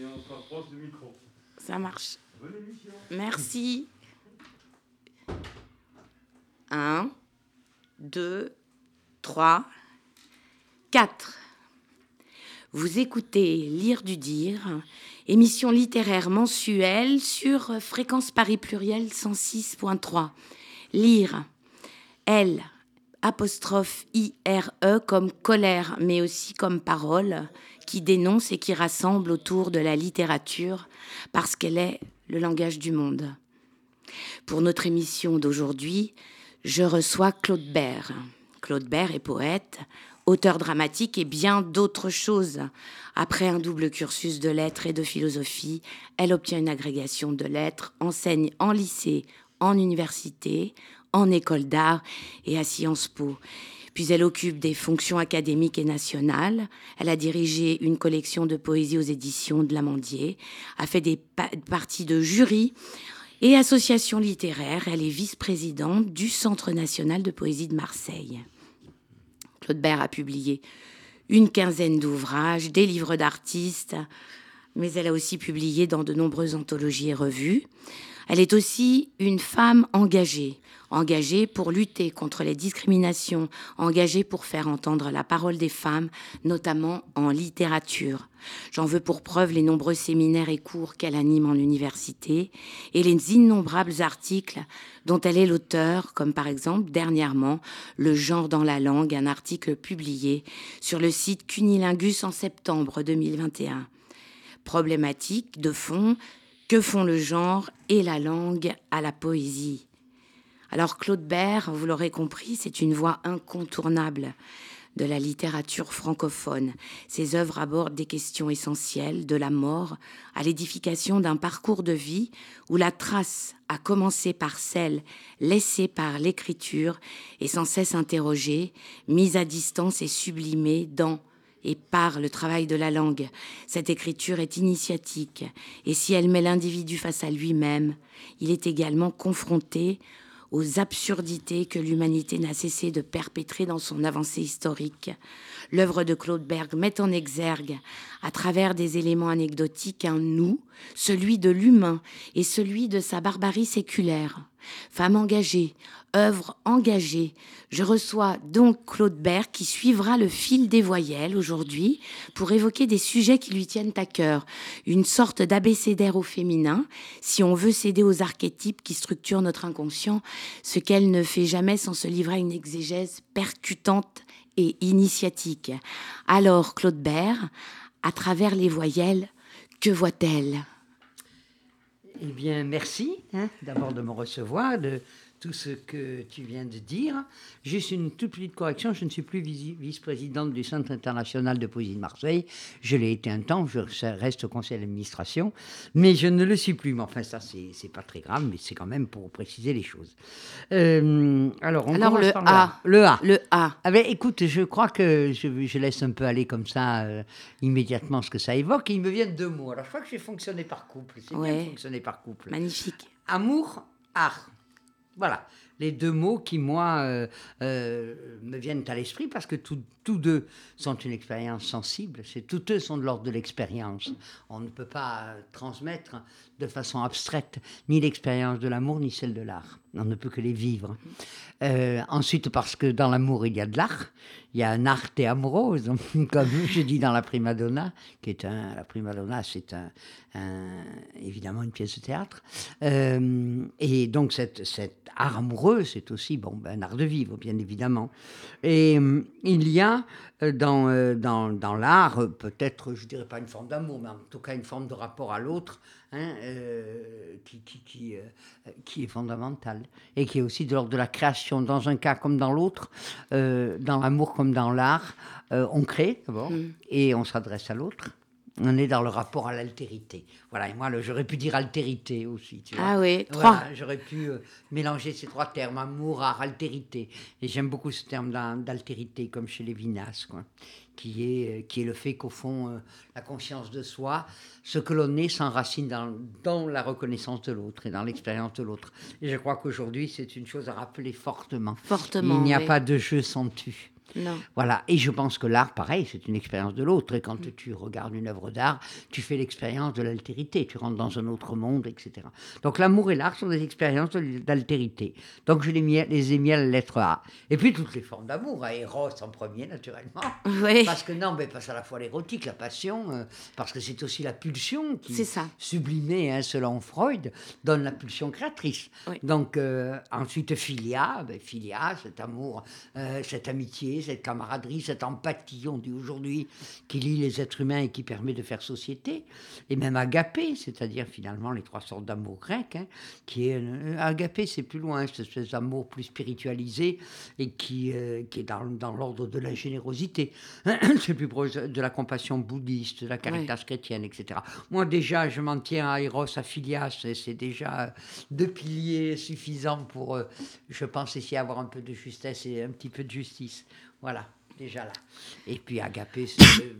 Et on se rapproche du micro. Ça marche. Bonne émission. Merci. 1, 2, 3, 4. Vous écoutez Lire du Dire, émission littéraire mensuelle sur Fréquence Paris Pluriel 106.3. Lire, L, apostrophe I-R-E comme colère, mais aussi comme parole, qui dénonce et qui rassemble autour de la littérature, parce qu'elle est le langage du monde. Pour notre émission d'aujourd'hui, je reçois Claude Bert. Claude Bert est poète, auteur dramatique et bien d'autres choses. Après un double cursus de lettres et de philosophie, elle obtient une agrégation de lettres, enseigne en lycée, en université, en école d'art et à Sciences Po. Puis elle occupe des fonctions académiques et nationales. Elle a dirigé une collection de poésie aux éditions de l'Amandier, a fait des parties de jury et association littéraire. Elle est vice-présidente du Centre national de poésie de Marseille. Claude Bert a publié une quinzaine d'ouvrages, des livres d'artistes, mais elle a aussi publié dans de nombreuses anthologies et revues. Elle est aussi une femme engagée, engagée pour lutter contre les discriminations, engagée pour faire entendre la parole des femmes, notamment en littérature. J'en veux pour preuve les nombreux séminaires et cours qu'elle anime en université et les innombrables articles dont elle est l'auteur, comme par exemple dernièrement Le genre dans la langue, un article publié sur le site Cunilingus en septembre 2021. Problématique de fond, que font le genre et la langue à la poésie? Alors Claude Bert, vous l'aurez compris, c'est une voix incontournable de la littérature francophone. Ses œuvres abordent des questions essentielles, de la mort à l'édification d'un parcours de vie où la trace, a commencé par celle laissée par l'écriture, est sans cesse interrogée, mise à distance et sublimée dans et par le travail de la langue. Cette écriture est initiatique, et si elle met l'individu face à lui-même, il est également confronté aux absurdités que l'humanité n'a cessé de perpétrer dans son avancée historique. L'œuvre de Claude Berg met en exergue, à travers des éléments anecdotiques, un nous, celui de l'humain et celui de sa barbarie séculaire. Femme engagée, œuvre engagée. Je reçois donc Claude Bert qui suivra le fil des voyelles aujourd'hui pour évoquer des sujets qui lui tiennent à cœur. Une sorte d'abécédaire au féminin, si on veut céder aux archétypes qui structurent notre inconscient, ce qu'elle ne fait jamais sans se livrer à une exégèse percutante initiatique. Alors, Claude Bert, à travers les voyelles, que voit-elle? Eh bien, merci hein, d'abord de me recevoir, de tout ce que tu viens de dire. Juste une toute petite correction, je ne suis plus vice-présidente du Centre international de poésie de Marseille. Je l'ai été un temps, je reste au conseil d'administration, mais je ne le suis plus. Mais enfin, ça, c'est pas très grave, mais c'est quand même pour préciser les choses. Euh, alors, on alors le, a. le A. Le A. Ah ben, écoute, je crois que je, je, laisse un peu aller comme ça euh, immédiatement ce que ça évoque. Et il me vient deux mots. Alors, je crois que j'ai fonctionné par couple. C'est bien fonctionné par couple. Magnifique. Amour, art. Voilà, les deux mots qui, moi, euh, euh, me viennent à l'esprit parce que tous deux sont une expérience sensible. Tous deux sont de l'ordre de l'expérience. On ne peut pas transmettre de façon abstraite ni l'expérience de l'amour ni celle de l'art. On ne peut que les vivre. Euh, ensuite, parce que dans l'amour, il y a de l'art. Il y a un arte amoureuse, comme je dis dans la prima donna, qui est un. La prima donna, c'est un, évidemment une pièce de théâtre. Euh, et donc, cet, cet art amoureux, c'est aussi bon, ben, un art de vivre, bien évidemment. Et euh, il y a dans, dans, dans l'art, peut-être, je dirais pas une forme d'amour, mais en tout cas une forme de rapport à l'autre, hein, qui, qui, qui, qui, est fondamentale et qui est aussi de l'ordre de la création. Dans un cas comme dans l'autre, dans l'amour comme dans l'art, euh, on crée d'abord mm. et on s'adresse à l'autre. On est dans le rapport à l'altérité. Voilà, et moi, j'aurais pu dire altérité aussi. Tu vois. Ah oui, trois. J'aurais pu euh, mélanger ces trois termes, amour, art, altérité. Et j'aime beaucoup ce terme d'altérité, comme chez Lévinas, quoi, qui, est, euh, qui est le fait qu'au fond, la conscience de soi, ce que l'on est, s'enracine dans, dans la reconnaissance de l'autre et dans l'expérience de l'autre. Et je crois qu'aujourd'hui, c'est une chose à rappeler fortement. Fortement. Il n'y a pas de jeu sans tu. Non. Voilà, et je pense que l'art, pareil, c'est une expérience de l'autre. Et quand tu regardes une œuvre d'art, tu fais l'expérience de l'altérité, tu rentres dans un autre monde, etc. Donc l'amour et l'art sont des expériences d'altérité. Donc je les, mis- les ai mis à la lettre A. Et puis toutes les formes d'amour, à Eros en premier, naturellement. Oui. Parce que non, mais parce à la fois l'érotique, la passion, euh, parce que c'est aussi la pulsion qui, ça. sublimée, hein, selon Freud, donne la pulsion créatrice. Oui. Donc euh, ensuite philia, ben, philia, cet amour, euh, cette amitié, cette camaraderie, cette empathie, on dit aujourd'hui, qui lie les êtres humains et qui permet de faire société. Et même agapé, c'est-à-dire finalement les trois sortes d'amour grec, hein, qui est euh, agapé, c'est plus loin, cette espèce d'amour plus spiritualisé et qui, euh, qui est dans, dans l'ordre de la générosité. c'est plus proche de la compassion bouddhiste, de la caritas chrétienne, etc. Moi déjà, je m'en tiens à Eros, à Philias, c'est déjà deux piliers suffisants pour, euh, je pense, essayer d'avoir un peu de justesse et un petit peu de justice. Voilà, déjà là. Et puis agapé, c'est euh,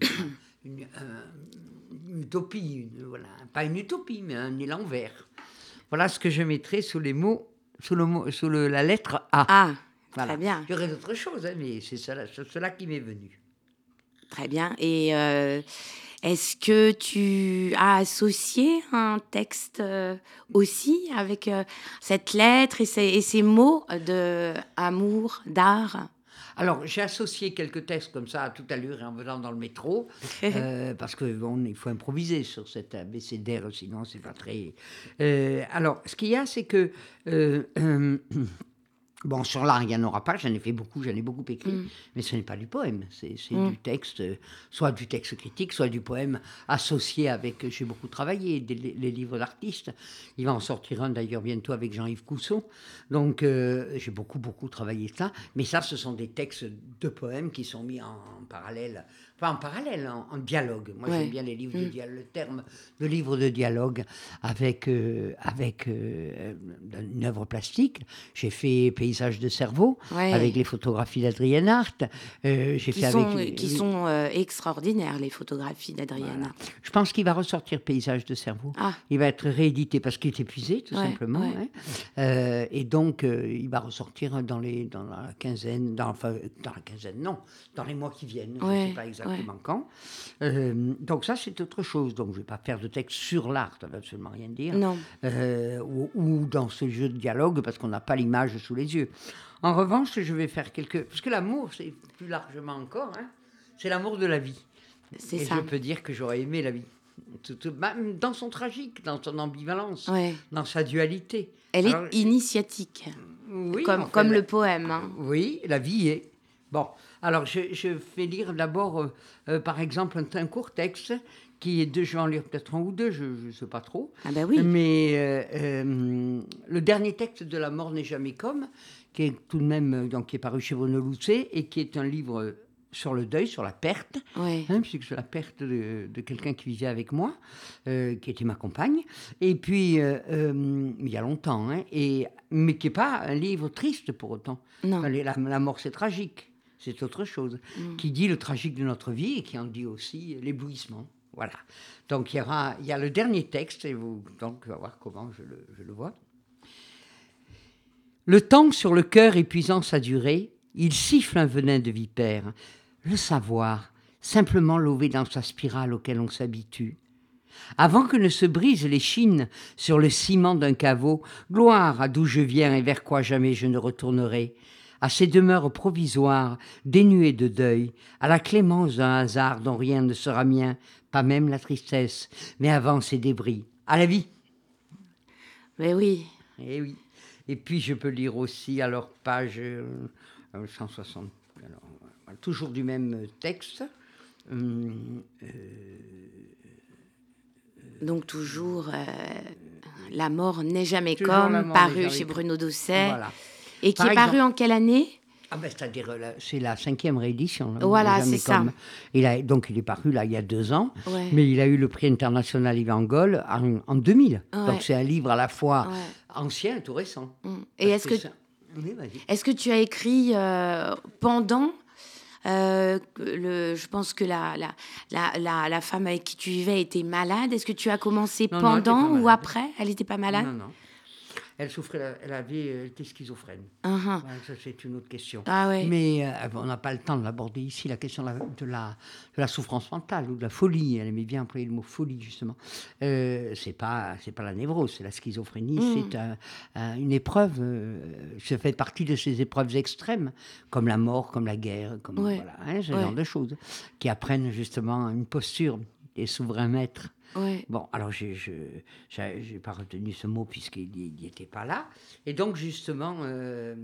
une, un- une utopie, une- voilà. pas une utopie, mais un élan vert. Voilà ce que je mettrai sous les mots, sous, le mot, sous le- la lettre A. Ah, Voilà. très bien. Il y aurait d'autres choses, hein, mais c'est cela, qui m'est venu. Très bien. Et euh, est-ce que tu as associé un texte euh, aussi avec euh, cette lettre et ces, et ces mots de amour, d'art? Alors, j'ai associé quelques textes comme ça à toute allure et en venant dans le métro, euh, parce que bon, il faut improviser sur cet abécédaire, sinon c'est pas très. Euh, alors, ce qu'il y a, c'est que euh, bon, sur l'art, il n'y en aura pas. J'en ai fait beaucoup, j'en ai beaucoup écrit, Mm. mais ce n'est pas du poème. C'est Mm. du texte, soit du texte critique, soit du poème associé avec. J'ai beaucoup travaillé des, les livres d'artistes. Il va en sortir un d'ailleurs bientôt avec Jean-Yves Cousson. Donc, euh, j'ai beaucoup, beaucoup travaillé ça. Mais ça, ce sont des textes de poèmes qui sont mis en, en parallèle, pas en parallèle, en, en dialogue. Moi, Ouais. j'aime bien les livres de Mm. dialogue, le terme de livre de dialogue avec, euh, avec euh, une œuvre plastique. J'ai fait Paysage de cerveau Ouais. avec les photographies d'Adrienne Hart. Euh, j'ai qui fait sont, avec. qui sont euh, extraordinaires, les photographies d'Adriana. Je pense qu'il va ressortir Paysage de cerveau. Ah, Il va être réédité parce qu'il est épuisé, tout Ouais, simplement. hein. Euh, et donc, euh, il va ressortir dans, les, dans la quinzaine, dans, enfin, dans la quinzaine, non, dans les mois qui viennent, je sais pas exactement quand. Euh, donc ça, c'est autre chose. Donc, je ne vais pas faire de texte sur l'art, ça ne veut absolument rien dire. non. Euh, ou, ou dans ce jeu de dialogue, parce qu'on n'a pas l'image sous les yeux. En revanche, je vais faire quelques... Parce que l'amour, c'est plus largement encore, hein, c'est l'amour de la vie. C'est ça. je peux dire que j'aurais aimé la vie. Tout- tout- même dans son tragique, dans son ambivalence, Ouais. dans sa dualité. Elle est initiatique, oui, comme, enfin, comme la- le poème. hein. Oui, la vie est. Bon, alors je, je fais lire d'abord, euh, euh, par exemple, un, un court texte qui est de, je vais en lire peut-être un ou deux, je ne sais pas trop. Ah ben oui. Mais euh, le dernier texte de La mort n'est jamais comme, qui est tout de même, donc, qui est paru chez Bruno Loucet et qui est un livre sur le deuil, sur la perte, Ouais. hein, puisque c'est la perte de, de quelqu'un qui vivait avec moi, euh, qui était ma compagne, et puis euh, euh, il y a longtemps, hein, et, mais qui n'est pas un livre triste pour autant. Non. Enfin, les- La, la mort, c'est tragique, c'est autre chose, Mm. qui dit le tragique de notre vie et qui en dit aussi l'éblouissement. Voilà. Donc il y, aura, il y a le dernier texte, et vous, donc on va voir comment je le, je le vois. Le temps sur le cœur épuisant sa durée, il siffle un venin de vipère. Le savoir, simplement lové dans sa spirale auquel on s'habitue. Avant que ne se brisent les chines sur le ciment d'un caveau, gloire à d'où je viens et vers quoi jamais je ne retournerai, à ces demeures provisoires, dénuées de deuil, à la clémence d'un hasard dont rien ne sera mien, pas même la tristesse, mais avant ces débris, à la vie. Mais oui. Eh oui. Et puis je peux lire aussi, alors page euh, euh, 160, alors, voilà, toujours du même euh, texte. Hum, Donc toujours, euh, La mort n'est jamais Toujours comme, paru jamais chez. Bruno Doucet. voilà. Et qui Par est paru en quelle année? Ah ben, c'est-à-dire, euh, c'est la cinquième réédition. là, Voilà, c'est ça. comme. Il a, donc il est paru là il y a deux ans, Ouais. mais il a eu le prix international Yvan Goll en, en 2000. Ouais. Donc c'est un livre à la fois Ouais. ancien et tout récent. Mm. Et est-ce que, ça- Oui, vas-y. est-ce que tu as écrit euh, pendant euh, le, je pense que la, la, la, la, femme avec qui tu vivais était malade. Est-ce que tu as commencé Non, pendant ou après? Elle n'était pas malade? Non, non. Elle souffrait, elle avait, elle était schizophrène. Ah, ah. Ouais, ça, c'est une autre question. Ah ouais. Mais euh, on n'a pas le temps de l'aborder ici, la question de la, de, la, de la souffrance mentale ou de la folie. Elle aimait bien employer le mot folie, justement. Euh, c'est pas, c'est pas la névrose, c'est la schizophrénie. Mm. C'est un- un- une épreuve, euh, ça fait partie de ces épreuves extrêmes, comme la mort, comme la guerre, comme Ouais. voilà, hein, ce genre de choses, qui apprennent justement une posture des souverains maîtres. Ouais. Bon, alors je n'ai pas retenu ce mot puisqu'il n'y était pas là. Et donc, justement, euh,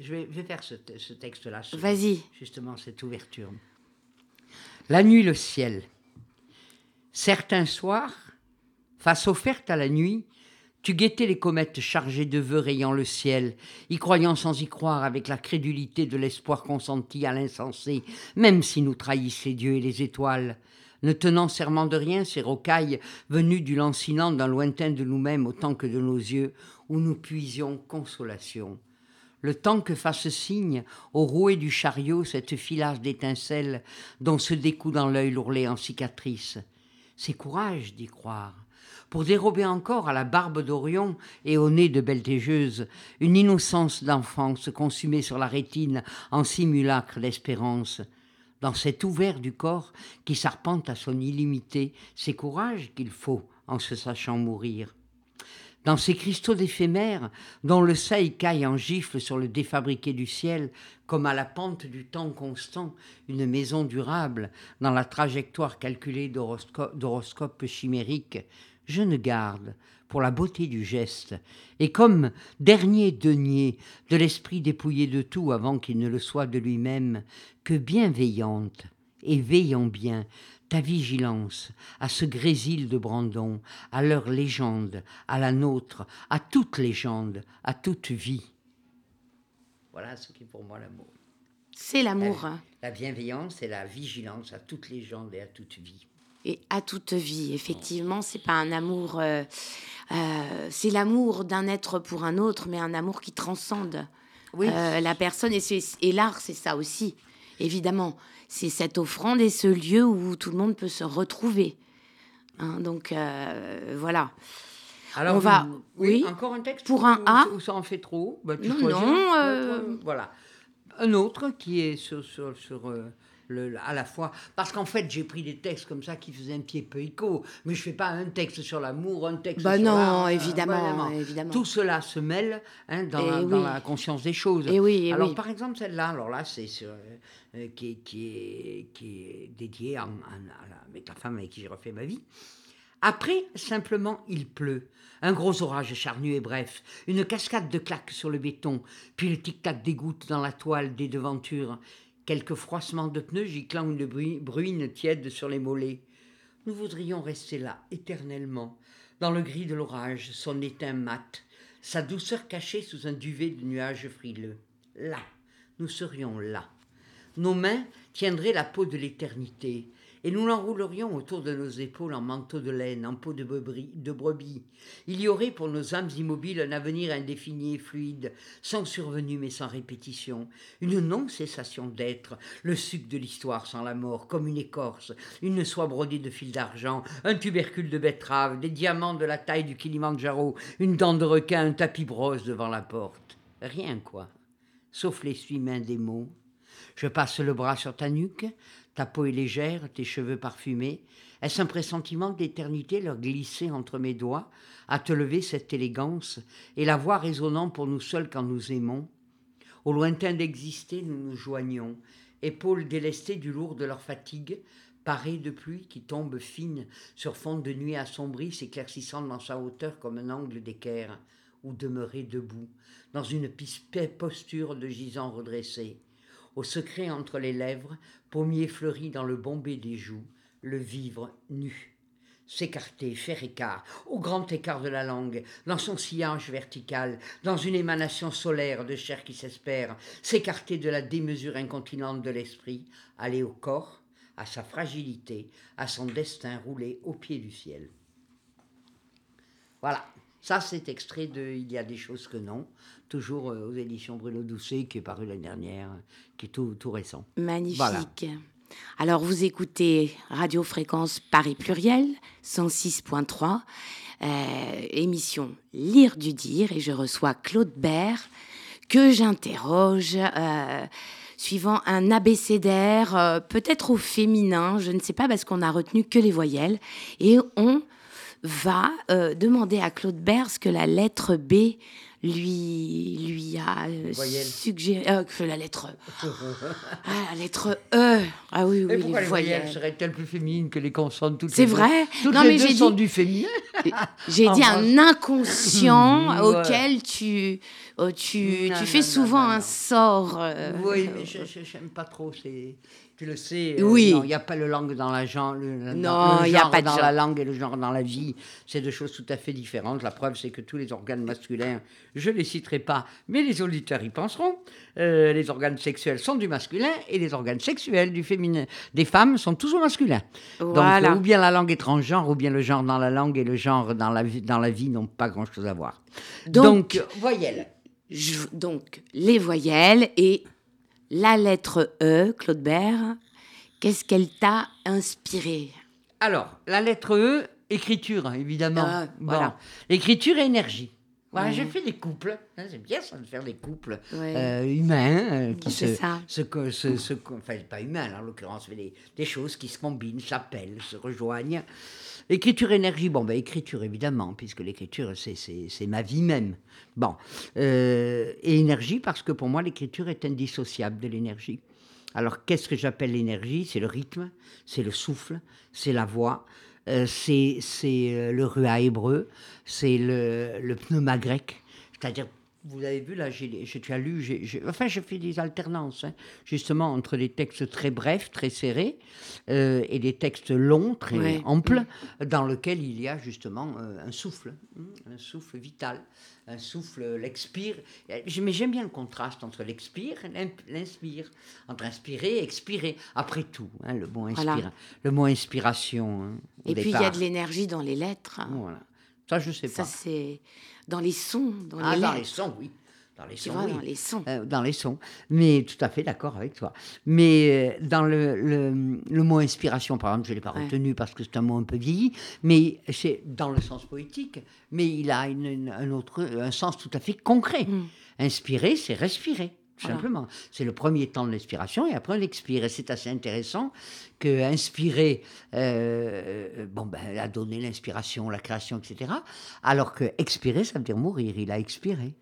je, vais, je vais faire ce, ce texte-là. Vas-y. Justement, cette ouverture. La nuit, le ciel. Certains soirs, face offerte à la nuit, tu guettais les comètes chargées de vœux rayant le ciel, y croyant sans y croire avec la crédulité de l'espoir consenti à l'insensé, même si nous trahissaient Dieu et les étoiles. Ne tenant serment de rien, ces rocailles venues du lancinant d'un lointain de nous-mêmes autant que de nos yeux, où nous puisions consolation. Le temps que fasse signe au rouet du chariot cette filage d'étincelles dont se découd dans l'œil l'ourlet en cicatrice. C'est courage d'y croire. Pour dérober encore à la barbe d'Orion et au nez de Beltégeuse une innocence d'enfance consumée sur la rétine en simulacre d'espérance. Dans cet ouvert du corps qui s'arpente à son illimité, c'est courage qu'il faut en se sachant mourir. Dans ces cristaux d'éphémères dont le seuil caille en gifle sur le défabriqué du ciel, comme à la pente du temps constant, une maison durable, dans la trajectoire calculée d'horosco- d'horoscopes chimériques, je ne garde, pour la beauté du geste, et comme dernier denier de l'esprit dépouillé de tout avant qu'il ne le soit de lui-même, que bienveillante et veillant bien ta vigilance à ce grésil de Brandon, à leur légende, à la nôtre, à toute légende, à toute vie. Voilà ce qui est pour moi l'amour. C'est l'amour. La bienveillance et la vigilance à toute légende et à toute vie. Et à toute vie, effectivement, c'est pas un amour. euh, euh, c'est l'amour d'un être pour un autre, mais un amour qui transcende Oui. euh, la personne. Et, c'est- et l'art, c'est ça aussi, évidemment. C'est cette offrande et ce lieu où tout le monde peut se retrouver. Hein, donc voilà. on va- oui. Encore un texte Pour ou- un A. Ou ça en fait trop? Bah, tu Non, non, Voilà. Un autre qui est sur, sur, sur, le, à la fois. Parce qu'en fait, j'ai pris des textes comme ça qui faisaient un petit peu écho. Mais je fais pas un texte sur l'amour, un texte Bah sur non, euh, évidemment, vraiment. évidemment. Tout cela se mêle hein, dans, Eh la, dans la conscience des choses. Eh oui, eh alors, oui. par exemple, celle-là, alors là, c'est euh, euh, qui, est, qui, est, qui est dédiée à la- avec la femme avec qui j'ai refait ma vie. Après, simplement, il pleut. Un gros orage charnu et bref. Une cascade de claques sur le béton, puis le tic-tac des gouttes dans la toile des devantures. Quelques froissements de pneus giclant une brui- bruine tiède sur les mollets. Nous voudrions rester là, éternellement, dans le gris de l'orage, son éteint mat, sa douceur cachée sous un duvet de nuages frileux. Là, nous serions là. Nos mains tiendraient la peau de l'éternité, et nous l'enroulerions autour de nos épaules en manteau de laine, en peau de, brebis-. Il y aurait pour nos âmes immobiles un avenir indéfini et fluide, sans survenue mais sans répétition, une non-cessation d'être, le suc de l'histoire sans la mort, comme une écorce, une soie brodée de fils d'argent, un tubercule de betterave, des diamants de la taille du Kilimandjaro, une dent de requin, un tapis brosse devant la porte. Rien, quoi, sauf l'essuie-main des mots. Je passe le bras sur ta nuque, ta peau est légère, tes cheveux parfumés. Est-ce un pressentiment d'éternité leur glisser entre mes doigts, à te lever cette élégance, et la voix résonnant pour nous seuls quand nous aimons? Au lointain d'exister, nous nous joignons, épaules délestées du lourd de leur fatigue, parées de pluie qui tombe fine sur fond de nuit assombrie, s'éclaircissant dans sa hauteur comme un angle d'équerre, ou demeurer debout, dans une posture de gisant redressé au secret entre les lèvres, pommier fleuri dans le bombé des joues, le vivre nu. S'écarter, faire écart, au grand écart de la langue, dans son sillage vertical, dans une émanation solaire de chair qui s'espère, s'écarter de la démesure incontinente de l'esprit, aller au corps, à sa fragilité, à son destin roulé au pied du ciel. Voilà. Ça, c'est extrait de Il y a des choses que non, toujours euh, aux éditions Bruno Doucet, qui est paru l'année dernière, qui est tout, tout récent. Magnifique. Alors, vous écoutez Radio Fréquence Paris Pluriel, 106.3. euh, émission Lire du dire et je reçois Claude Bert que j'interroge euh, suivant un abécédaire, peut-être au féminin, je ne sais pas parce qu'on a retenu que les voyelles et on va euh, demander à Claude Bert ce que la lettre B lui, lui a euh, suggéré. euh, que la lettre. Ah, la lettre E. Ah oui, oui, Et pourquoi les les voyelles voyelles. seraient-elles plus féminines que les consonnes toutes C'est deux vrai Toutes Non, les mais j'ai dit- du féminin. J'ai dit revanche- un inconscient auquel tu, euh, tu, Non, tu non, fais souvent un sort. oui, mais je je- j'aime pas trop. C'est, tu le sais. euh, Oui. Il n'y a pas le langue dans la genre. Le, Non, il y a pas de dans genre. la langue et le genre dans la vie. C'est deux choses tout à fait différentes. La preuve, c'est que tous les organes masculins, je les citerai pas, mais les auditeurs y penseront. Euh, les organes sexuels sont du masculin et les organes sexuels du féminin des femmes sont toujours masculins. Voilà. Donc, euh, ou bien la langue est transgenre, ou bien le genre dans la langue et le genre dans la vie, dans la vie n'ont pas grand-chose à voir. Donc- Donc, voyelle. je- donc, les voyelles et la lettre E, Claude Bert, qu'est-ce qu'elle t'a inspiré? Alors, la lettre E, écriture, évidemment. Ah, Bon. voilà. Écriture et énergie. Voilà, Ouais. j'ai fait des couples. hein, c'est bien ça de faire des couples Ouais. euh, humains euh, qui se, ça. se, se- se enfin pas humains là, en l'occurrence, mais des, des choses qui se combinent, s'appellent, se rejoignent. Écriture, énergie, bon, ben écriture évidemment, puisque l'écriture c'est- ma vie même. Bon, Euh, et énergie parce que pour moi l'écriture est indissociable de l'énergie. Alors, qu'est-ce que j'appelle l'énergie? C'est le rythme, c'est le souffle, c'est la voix, euh, c'est c'est, euh, le rua hébreu, c'est le, le pneuma grec. C'est-à-dire, vous avez vu, là, j'ai, j'ai- as lu, j'ai, j'ai- enfin, je fais des alternances, hein, justement, entre des textes très brefs, très serrés, euh, et des textes longs, très Ouais. amples, dans lesquels il y a justement euh, un souffle, hein, un souffle vital, un souffle, euh, l'expire. J'ai- Mais j'aime bien le contraste entre l'expire et l'inspire, entre inspirer et expirer. Après tout, hein, le mot Voilà. inspire, le mot inspiration. hein, Et puis, il y a de l'énergie dans les lettres. Voilà. Ça, je sais Ça, pas. c'est dans les sons, dans Ah, les dans lettres. les sons, oui. Dans les sons, vois, oui. dans les sons. Euh, dans les sons. Mais tout à fait d'accord avec toi. Mais euh, dans le, le, le mot inspiration, par exemple, je ne l'ai pas Ouais. retenu parce que c'est un mot un peu vieilli, mais c'est dans le sens poétique, mais il a une- une- un, autre, un sens tout à fait concret. Mm. Inspirer, c'est respirer. Tout Voilà. simplement. C'est le premier temps de l'expiration et après on expire. Et c'est assez intéressant que inspirer euh, bon, ben, a donné l'inspiration, la création, etc. Alors que expirer, ça veut dire mourir. Il a expiré.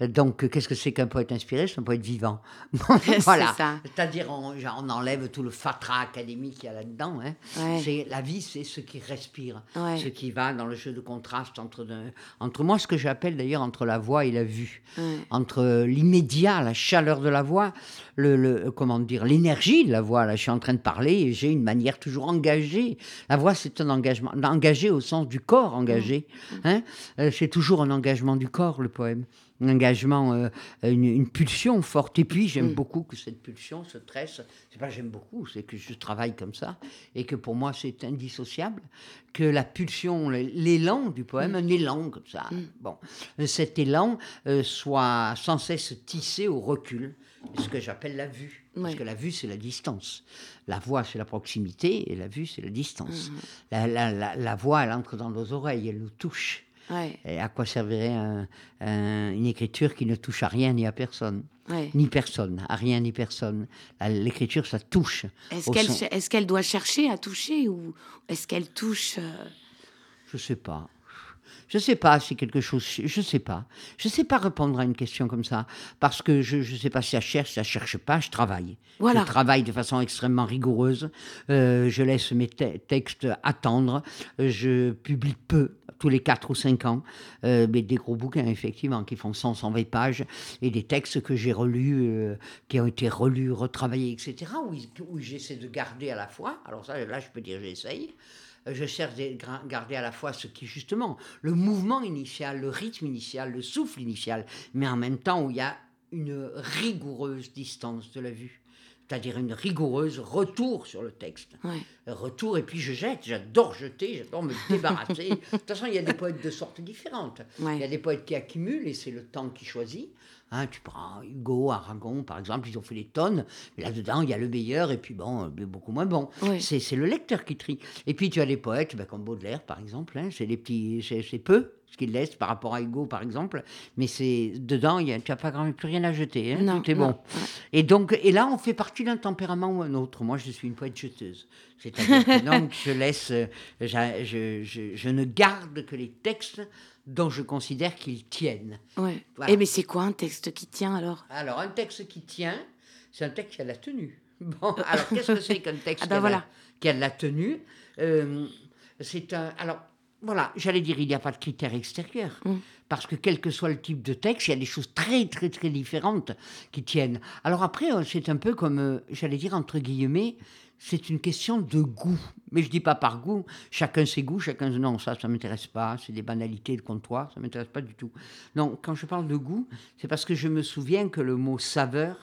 Donc, qu'est-ce que c'est qu'un poète inspiré? C'est un poète vivant. voilà. C'est-à-dire, on, enlève tout le fatras académique qu'il y a là-dedans. hein. Ouais. C'est La vie, c'est ce qui respire, Ouais. ce qui va dans le jeu de contraste entre, de- entre moi, ce que j'appelle d'ailleurs entre la voix et la vue Ouais. entre l'immédiat, la chaleur de la voix, le, le- comment dire, l'énergie de la voix. Là, je suis en train de parler et j'ai une manière toujours engagée. La voix, c'est un engagement, engagé au sens du corps engagé. Hein Euh, c'est toujours un engagement du corps, le poème. Un engagement, euh, une, une pulsion forte. Et puis, j'aime beaucoup que cette pulsion se tresse. C'est pas j'aime beaucoup, c'est que je travaille comme ça et que pour moi, c'est indissociable. Que la pulsion, l'élan du poème, un élan comme ça. Bon, euh, cet élan euh, soit sans cesse tissé au recul, ce que j'appelle la vue. Parce que la vue, c'est la distance. La voix, c'est la proximité, et la vue, c'est la distance. La, la- la- la voix, elle entre dans nos oreilles, elle nous touche. Ouais, Et à quoi servirait un- un- une écriture qui ne touche à rien ni à personne? Ouais. Ni personne, à rien ni personne. L'écriture, ça touche. Est-ce qu'elle son. doit chercher à toucher ou est-ce qu'elle touche euh, Je sais pas. Je sais pas si quelque chose. Je sais pas. Je sais pas répondre à une question comme ça. Parce que je ne sais pas si elle cherche, si elle cherche pas, je travaille. Voilà. Je travaille de façon extrêmement rigoureuse. Euh, je laisse mes te- textes attendre. Euh, Je publie peu, tous les 4 ou 5 ans. Euh, mais des gros bouquins, effectivement, qui font 100, 120 pages. Et des textes que j'ai relus, euh, qui ont été relus, retravaillés, etc. Où, j'essaie de garder à la fois. Alors ça, là, je peux dire j'essaye. Euh, Je cherche de gra- garder à la fois ce qui, justement, le mouvement initial, le rythme initial, le souffle initial, mais en même temps où il y a une rigoureuse distance de la vue. C'est-à-dire une rigoureuse retour sur le texte. ouais. Retour, et puis je jette. J'adore jeter, j'adore me débarrasser. de toute façon, il y a des poètes de sortes différentes. Ouais. Il y a des poètes qui accumulent, et c'est le temps qui choisit. Hein, tu prends Hugo, Aragon, par exemple, ils ont fait des tonnes, mais là-dedans, il y a le meilleur et puis bon, euh, beaucoup moins bon. Oui. C'est c'est le lecteur qui trie. Et puis tu as des poètes, ben, comme Baudelaire, par exemple, hein, c'est des petits, c'est peu ce qu'il laisse par rapport à Hugo, par exemple, mais c'est dedans, il y a, tu n'as pas grand- plus rien à jeter, hein, Non, tout est non, bon. Et donc, et là, on fait partie d'un tempérament ou un autre. Moi, je suis une poète jeteuse. C'est-à-dire que donc, je laisse, euh, je, je- je ne garde que les textes dont je considère qu'ils tiennent. Ouais. Voilà. Eh, mais c'est quoi un texte qui tient alors? Alors, un texte qui tient, c'est un texte qui a la tenue. Bon, alors, qu'est-ce que c'est qu'un texte Ah qui, ben a la- qui a de la tenue? Euh, C'est un. Alors, voilà, j'allais dire, il n'y a pas de critères extérieurs. Mm. Parce que quel que soit le type de texte, il y a des choses très, très, très différentes qui tiennent. Alors après, euh, c'est un peu comme, euh, j'allais dire, entre guillemets, c'est une question de goût. Mais je dis pas par goût, chacun ses goûts, chacun... Non, ça, ça m'intéresse pas, c'est des banalités de comptoir, ça m'intéresse pas du tout. Non, quand je parle de goût, c'est parce que je me souviens que le mot saveur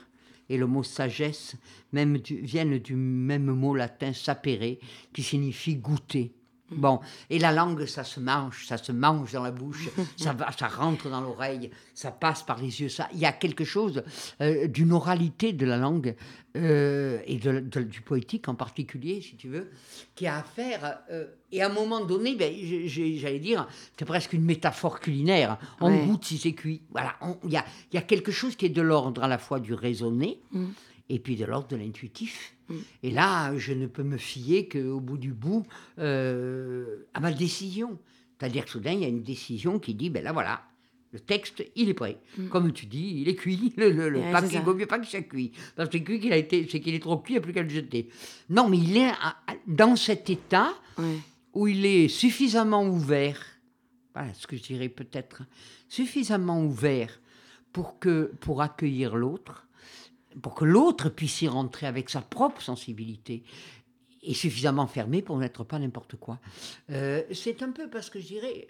et le mot sagesse même du- viennent du même mot latin sapere, qui signifie goûter. Bon, et la langue, ça se mange, ça se mange dans la bouche, ça, va, ça rentre dans l'oreille, ça passe par les yeux. Ça, il y a quelque chose euh, d'une oralité de la langue euh, et de- de- du poétique en particulier, si tu veux, qui a à faire. euh, et à un moment donné, ben, j'allais dire, c'est presque une métaphore culinaire. On Ouais. goûte si c'est cuit. Voilà, on- il y a, il y a quelque chose qui est de l'ordre à la fois du raisonné Mm. et puis de l'ordre de l'intuitif. Mm. Et là, je ne peux me fier qu'au bout du bout euh, à ma décision. C'est-à-dire que soudain, il y a une décision qui dit, ben là voilà, le texte, il est prêt. Comme tu dis, il est cuit. Le, le, le Mm. Ouais, papier, c'est ça. il vaut mieux pas qu'il soit cuit. Parce que c'est cuit qu'il a été, c'est qu'il est trop cuit, il n'y a plus qu'à le jeter. Non, mais il est à- dans cet état Ouais. où il est suffisamment ouvert, voilà ce que je dirais peut-être, suffisamment ouvert pour, que, pour accueillir l'autre, pour que l'autre puisse y rentrer avec sa propre sensibilité, et suffisamment fermé pour n'être pas n'importe quoi. Euh, c'est un peu parce que je dirais,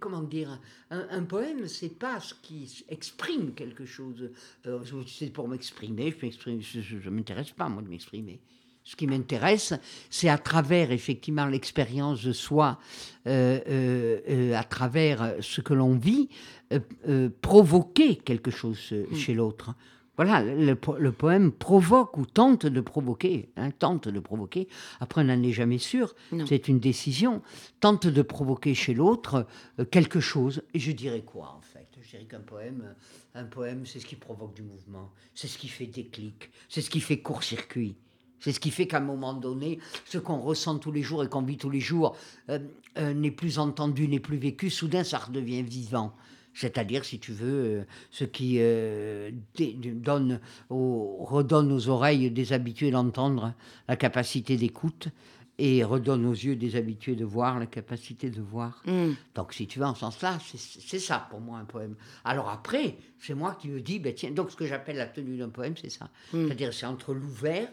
comment dire, un, un poème, c'est pas ce qui exprime quelque chose. Euh, c'est pour m'exprimer, je m'exprime, je ne m'intéresse pas, moi, de m'exprimer. Ce qui m'intéresse, c'est à travers effectivement l'expérience de soi, euh, euh, euh, à travers ce que l'on vit, provoquer quelque chose euh, chez l'autre. Voilà, le, po- le poème provoque ou tente de provoquer, hein, tente de provoquer. Après, on n'en est jamais sûr, c'est une décision. Tente de provoquer chez l'autre euh, quelque chose. Et je dirais quoi, en fait? Je dirais qu'un poème, un poème, c'est ce qui provoque du mouvement, c'est ce qui fait déclic, c'est ce qui fait court-circuit. C'est ce qui fait qu'à un moment donné, ce qu'on ressent tous les jours et qu'on vit tous les jours euh, euh, n'est plus entendu, n'est plus vécu, soudain ça redevient vivant. C'est-à-dire, si tu veux, euh, ce qui euh, donne aux- redonne aux oreilles déshabituées d'entendre la capacité d'écoute et redonne aux yeux déshabitués de voir la capacité de voir. Mm. Donc, si tu vas en ce sens-là, c'est- ça pour moi un poème. Alors après, c'est moi qui me dis, ben, tiens, donc ce que j'appelle la tenue d'un poème, c'est ça. C'est-à-dire, c'est entre l'ouvert.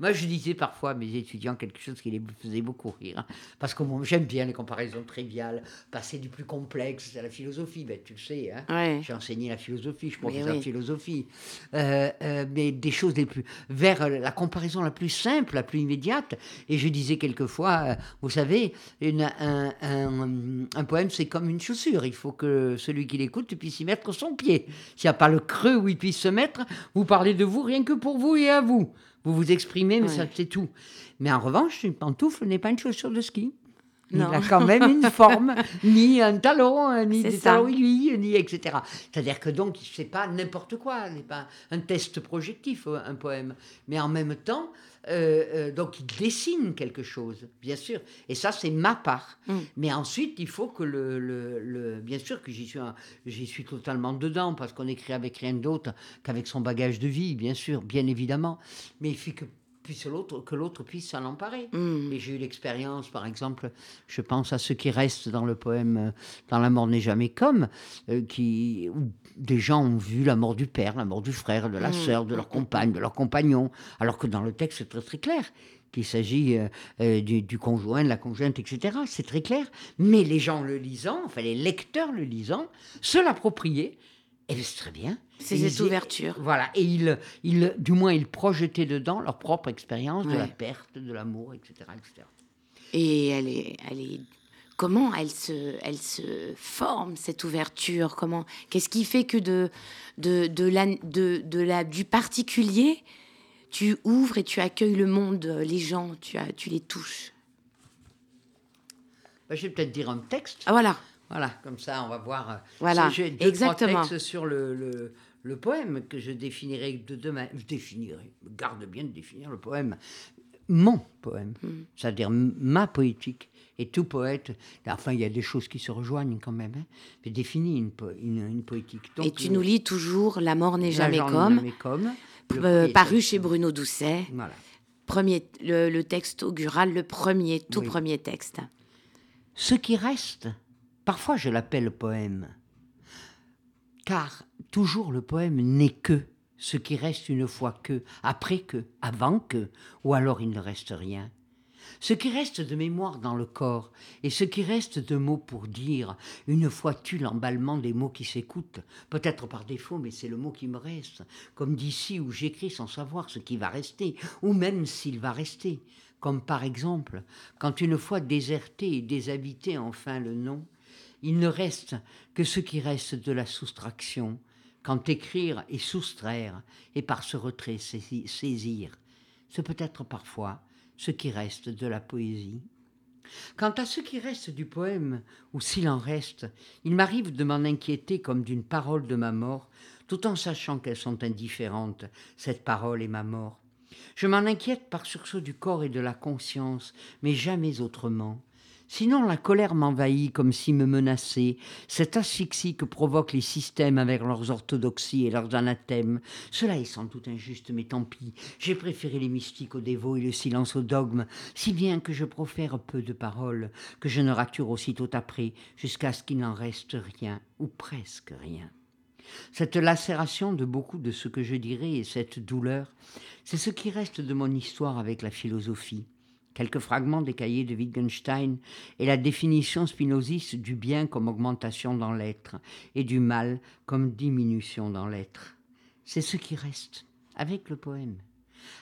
Moi, je disais parfois à mes étudiants quelque chose qui les faisait beaucoup rire. hein. parce que moi, j'aime bien les comparaisons triviales, passer du plus complexe à la philosophie, ben, tu le sais. Hein. Ouais. J'ai enseigné la philosophie, je professeur oui. de philosophie. Euh, euh, mais des choses les plus. vers la comparaison la plus simple, la plus immédiate. Et je disais quelquefois, euh, vous savez, une- un, un- un poème, c'est comme une chaussure. Il faut que celui qui l'écoute puisse y mettre son pied. S'il n'y a pas le creux où il puisse se mettre, vous parlez de vous rien que pour vous et à vous. Vous vous exprimez, mais Ouais. ça, c'est tout. Mais en revanche, une pantoufle n'est pas une chaussure de ski. Non. Il a quand même une forme, ni un talon, hein, ni des talons aiguilles, ni etc. C'est-à-dire que donc, c'est pas n'importe quoi, n'est pas un test projectif, euh, un poème. Mais en même temps, euh, euh, donc il dessine quelque chose, bien sûr. Et ça, c'est ma part. Mm. Mais ensuite, il faut que le, le- le- bien sûr que j'y suis, j'y suis totalement dedans, parce qu'on écrit avec rien d'autre qu'avec son bagage de vie, bien sûr, bien évidemment. Mais il faut que puisse l'autre, que l'autre puisse s'en emparer. Mm. Et j'ai eu l'expérience, par exemple, je pense à ceux qui restent dans le poème euh, Dans la mort n'est jamais comme, euh, qui, où des gens ont vu la mort du père, la mort du frère, de la Mm. sœur, de leur compagne, de leur compagnon, alors que dans le texte, c'est très très clair qu'il s'agit euh, euh, du, du conjoint, de la conjointe, etc. C'est très clair. Mais les gens le lisant, enfin les lecteurs le lisant, se l'appropriaient. Et c'est très bien. C'est Et cette ouverture. Voilà, et ils, ils, du moins, ils projetaient dedans leur propre expérience de la perte, de l'amour, etc., etc. Et elle est, elle est comment elle se, elle se forme cette ouverture? Comment Qu'est-ce qui fait que de, de, de, la, de, de la, du particulier, tu ouvres et tu accueilles le monde, les gens, tu, as, tu les touches? Ben, je vais peut-être dire un texte. Ah voilà. Voilà, comme ça, on va voir. euh, Voilà, J'ai deux, exactement. trois sur le, le, le poème que je définirai de demain. Je définirai, garde bien de définir le poème. Mon poème, Hmm. c'est-à-dire ma poétique. Et tout poète, enfin, il y a des choses qui se rejoignent quand même, hein, mais définit une, po- une, une poétique. et tu nous lis toujours La mort n'est jamais comme, euh, paru chez Bruno Doucet. Voilà. Premier, le, le texte augural, le premier, tout Oui. premier texte. Ce qui reste, parfois je l'appelle poème, car toujours le poème n'est que ce qui reste une fois que, après que, avant que, ou alors il ne reste rien. Ce qui reste de mémoire dans le corps et ce qui reste de mots pour dire, une fois tu l'emballement des mots qui s'écoutent, peut-être par défaut, mais c'est le mot qui me reste, comme d'ici où j'écris sans savoir ce qui va rester, ou même s'il va rester, comme par exemple, quand une fois déserté et déshabité enfin le nom, il ne reste que ce qui reste de la soustraction, quand écrire et soustraire, et par ce retrait saisi- saisir, ce peut être parfois ce qui reste de la poésie. Quant à ce qui reste du poème, ou s'il en reste, il m'arrive de m'en inquiéter comme d'une parole de ma mort, tout en sachant qu'elles sont indifférentes, cette parole et ma mort. Je m'en inquiète par sursaut du corps et de la conscience, mais jamais autrement. Sinon la colère m'envahit comme s'il me menaçait, cette asphyxie que provoquent les systèmes avec leurs orthodoxies et leurs anathèmes. Cela est sans doute injuste, mais tant pis. J'ai préféré les mystiques aux dévots et le silence aux dogmes, si bien que je profère peu de paroles, que je ne rature aussitôt après, jusqu'à ce qu'il n'en reste rien, ou presque rien. Cette lacération de beaucoup de ce que je dirais et cette douleur, c'est ce qui reste de mon histoire avec la philosophie. Quelques fragments des cahiers de Wittgenstein et la définition spinoziste du bien comme augmentation dans l'être et du mal comme diminution dans l'être. C'est ce qui reste avec le poème.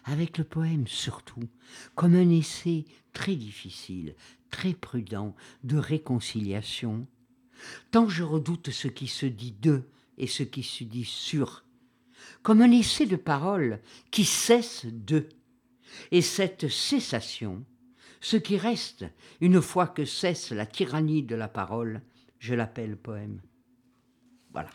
Avec le poème surtout, comme un essai très difficile, très prudent de réconciliation. Tant je redoute ce qui se dit de et ce qui se dit sur, comme un essai de parole qui cesse de. Et cette cessation, ce qui reste, une fois que cesse la tyrannie de la parole, je l'appelle poème. Voilà.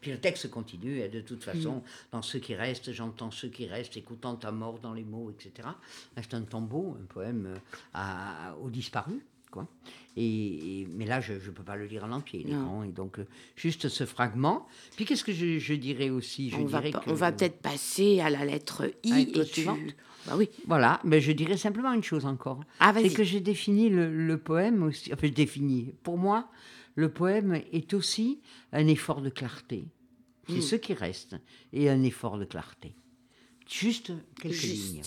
Puis le texte continue, et de toute façon, dans ce qui reste, j'entends ce qui reste, écoutant ta mort dans les mots, etc. C'est un tombeau, un poème euh, à- au disparu. Quoi. Et, et- mais là, je ne peux pas le lire en entier, Non. et donc euh, juste ce fragment. Puis qu'est-ce que je, je dirais aussi? Je on, va, dirais pas- que- on va peut-être passer à la lettre I. Et tu... suivante. Bah oui. Voilà, mais je dirais simplement une chose encore. Ah, c'est que j'ai défini le, le poème aussi. Enfin, je définis. Pour moi, le poème est aussi un effort de clarté. C'est Mm. ce qui reste et un effort de clarté. Juste quelques Juste. lignes.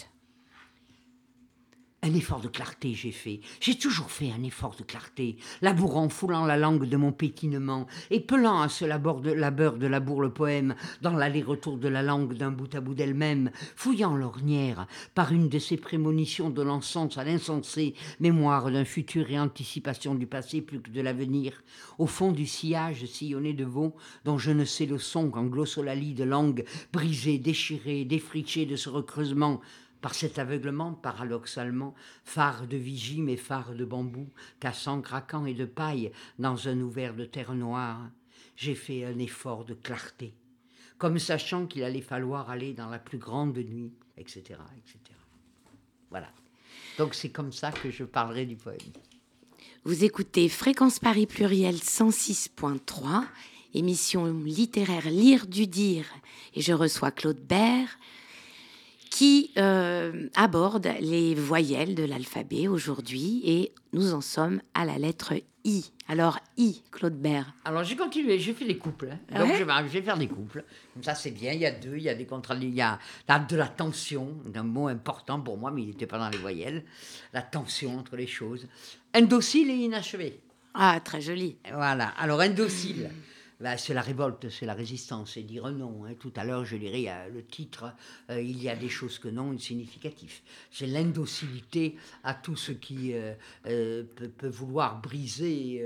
Un effort de clarté j'ai fait. J'ai toujours fait un effort de clarté, labourant, foulant la langue de mon pétinement, et à ce labeur de, labeur de labour le poème, dans l'aller-retour de la langue d'un bout à bout d'elle-même, fouillant l'ornière, par une de ces prémonitions de l'encens à l'insensé, mémoire d'un futur et anticipation du passé plus que de l'avenir, au fond du sillage sillonné de veau, dont je ne sais le son qu'en glossolalie de langue, brisée, déchirée, défrichée de ce recreusement, par cet aveuglement, paradoxalement, phare de vigie mais phare de bambou, cassant, craquant et de paille dans un ouvert de terre noire, j'ai fait un effort de clarté, comme sachant qu'il allait falloir aller dans la plus grande nuit, etc., etc. Voilà. Donc c'est comme ça que je parlerai du poème. Vous écoutez Fréquence Paris Pluriel 106.3, émission littéraire Lire du Dire. Et je reçois Claude Bert qui euh, aborde les voyelles de l'alphabet aujourd'hui. Et nous en sommes à la lettre I. Alors, I, Claude Bert. Alors j'ai continué, j'ai fait des couples. hein. Donc ouais je, vais, je vais faire des couples. Comme ça c'est bien, il y a deux, il y a des contrats, il y a la- de la tension, un mot important pour moi, mais il n'était pas dans les voyelles. La tension entre les choses. Indocile et inachevé. Ah, très joli. Voilà, alors indocile. Bah, c'est la révolte, c'est la résistance, c'est dire non. hein. Tout à l'heure, je lirai euh, le titre euh, Il y a des choses que non, significatif. C'est l'indocilité à tout ce qui euh, euh, peut, vouloir briser,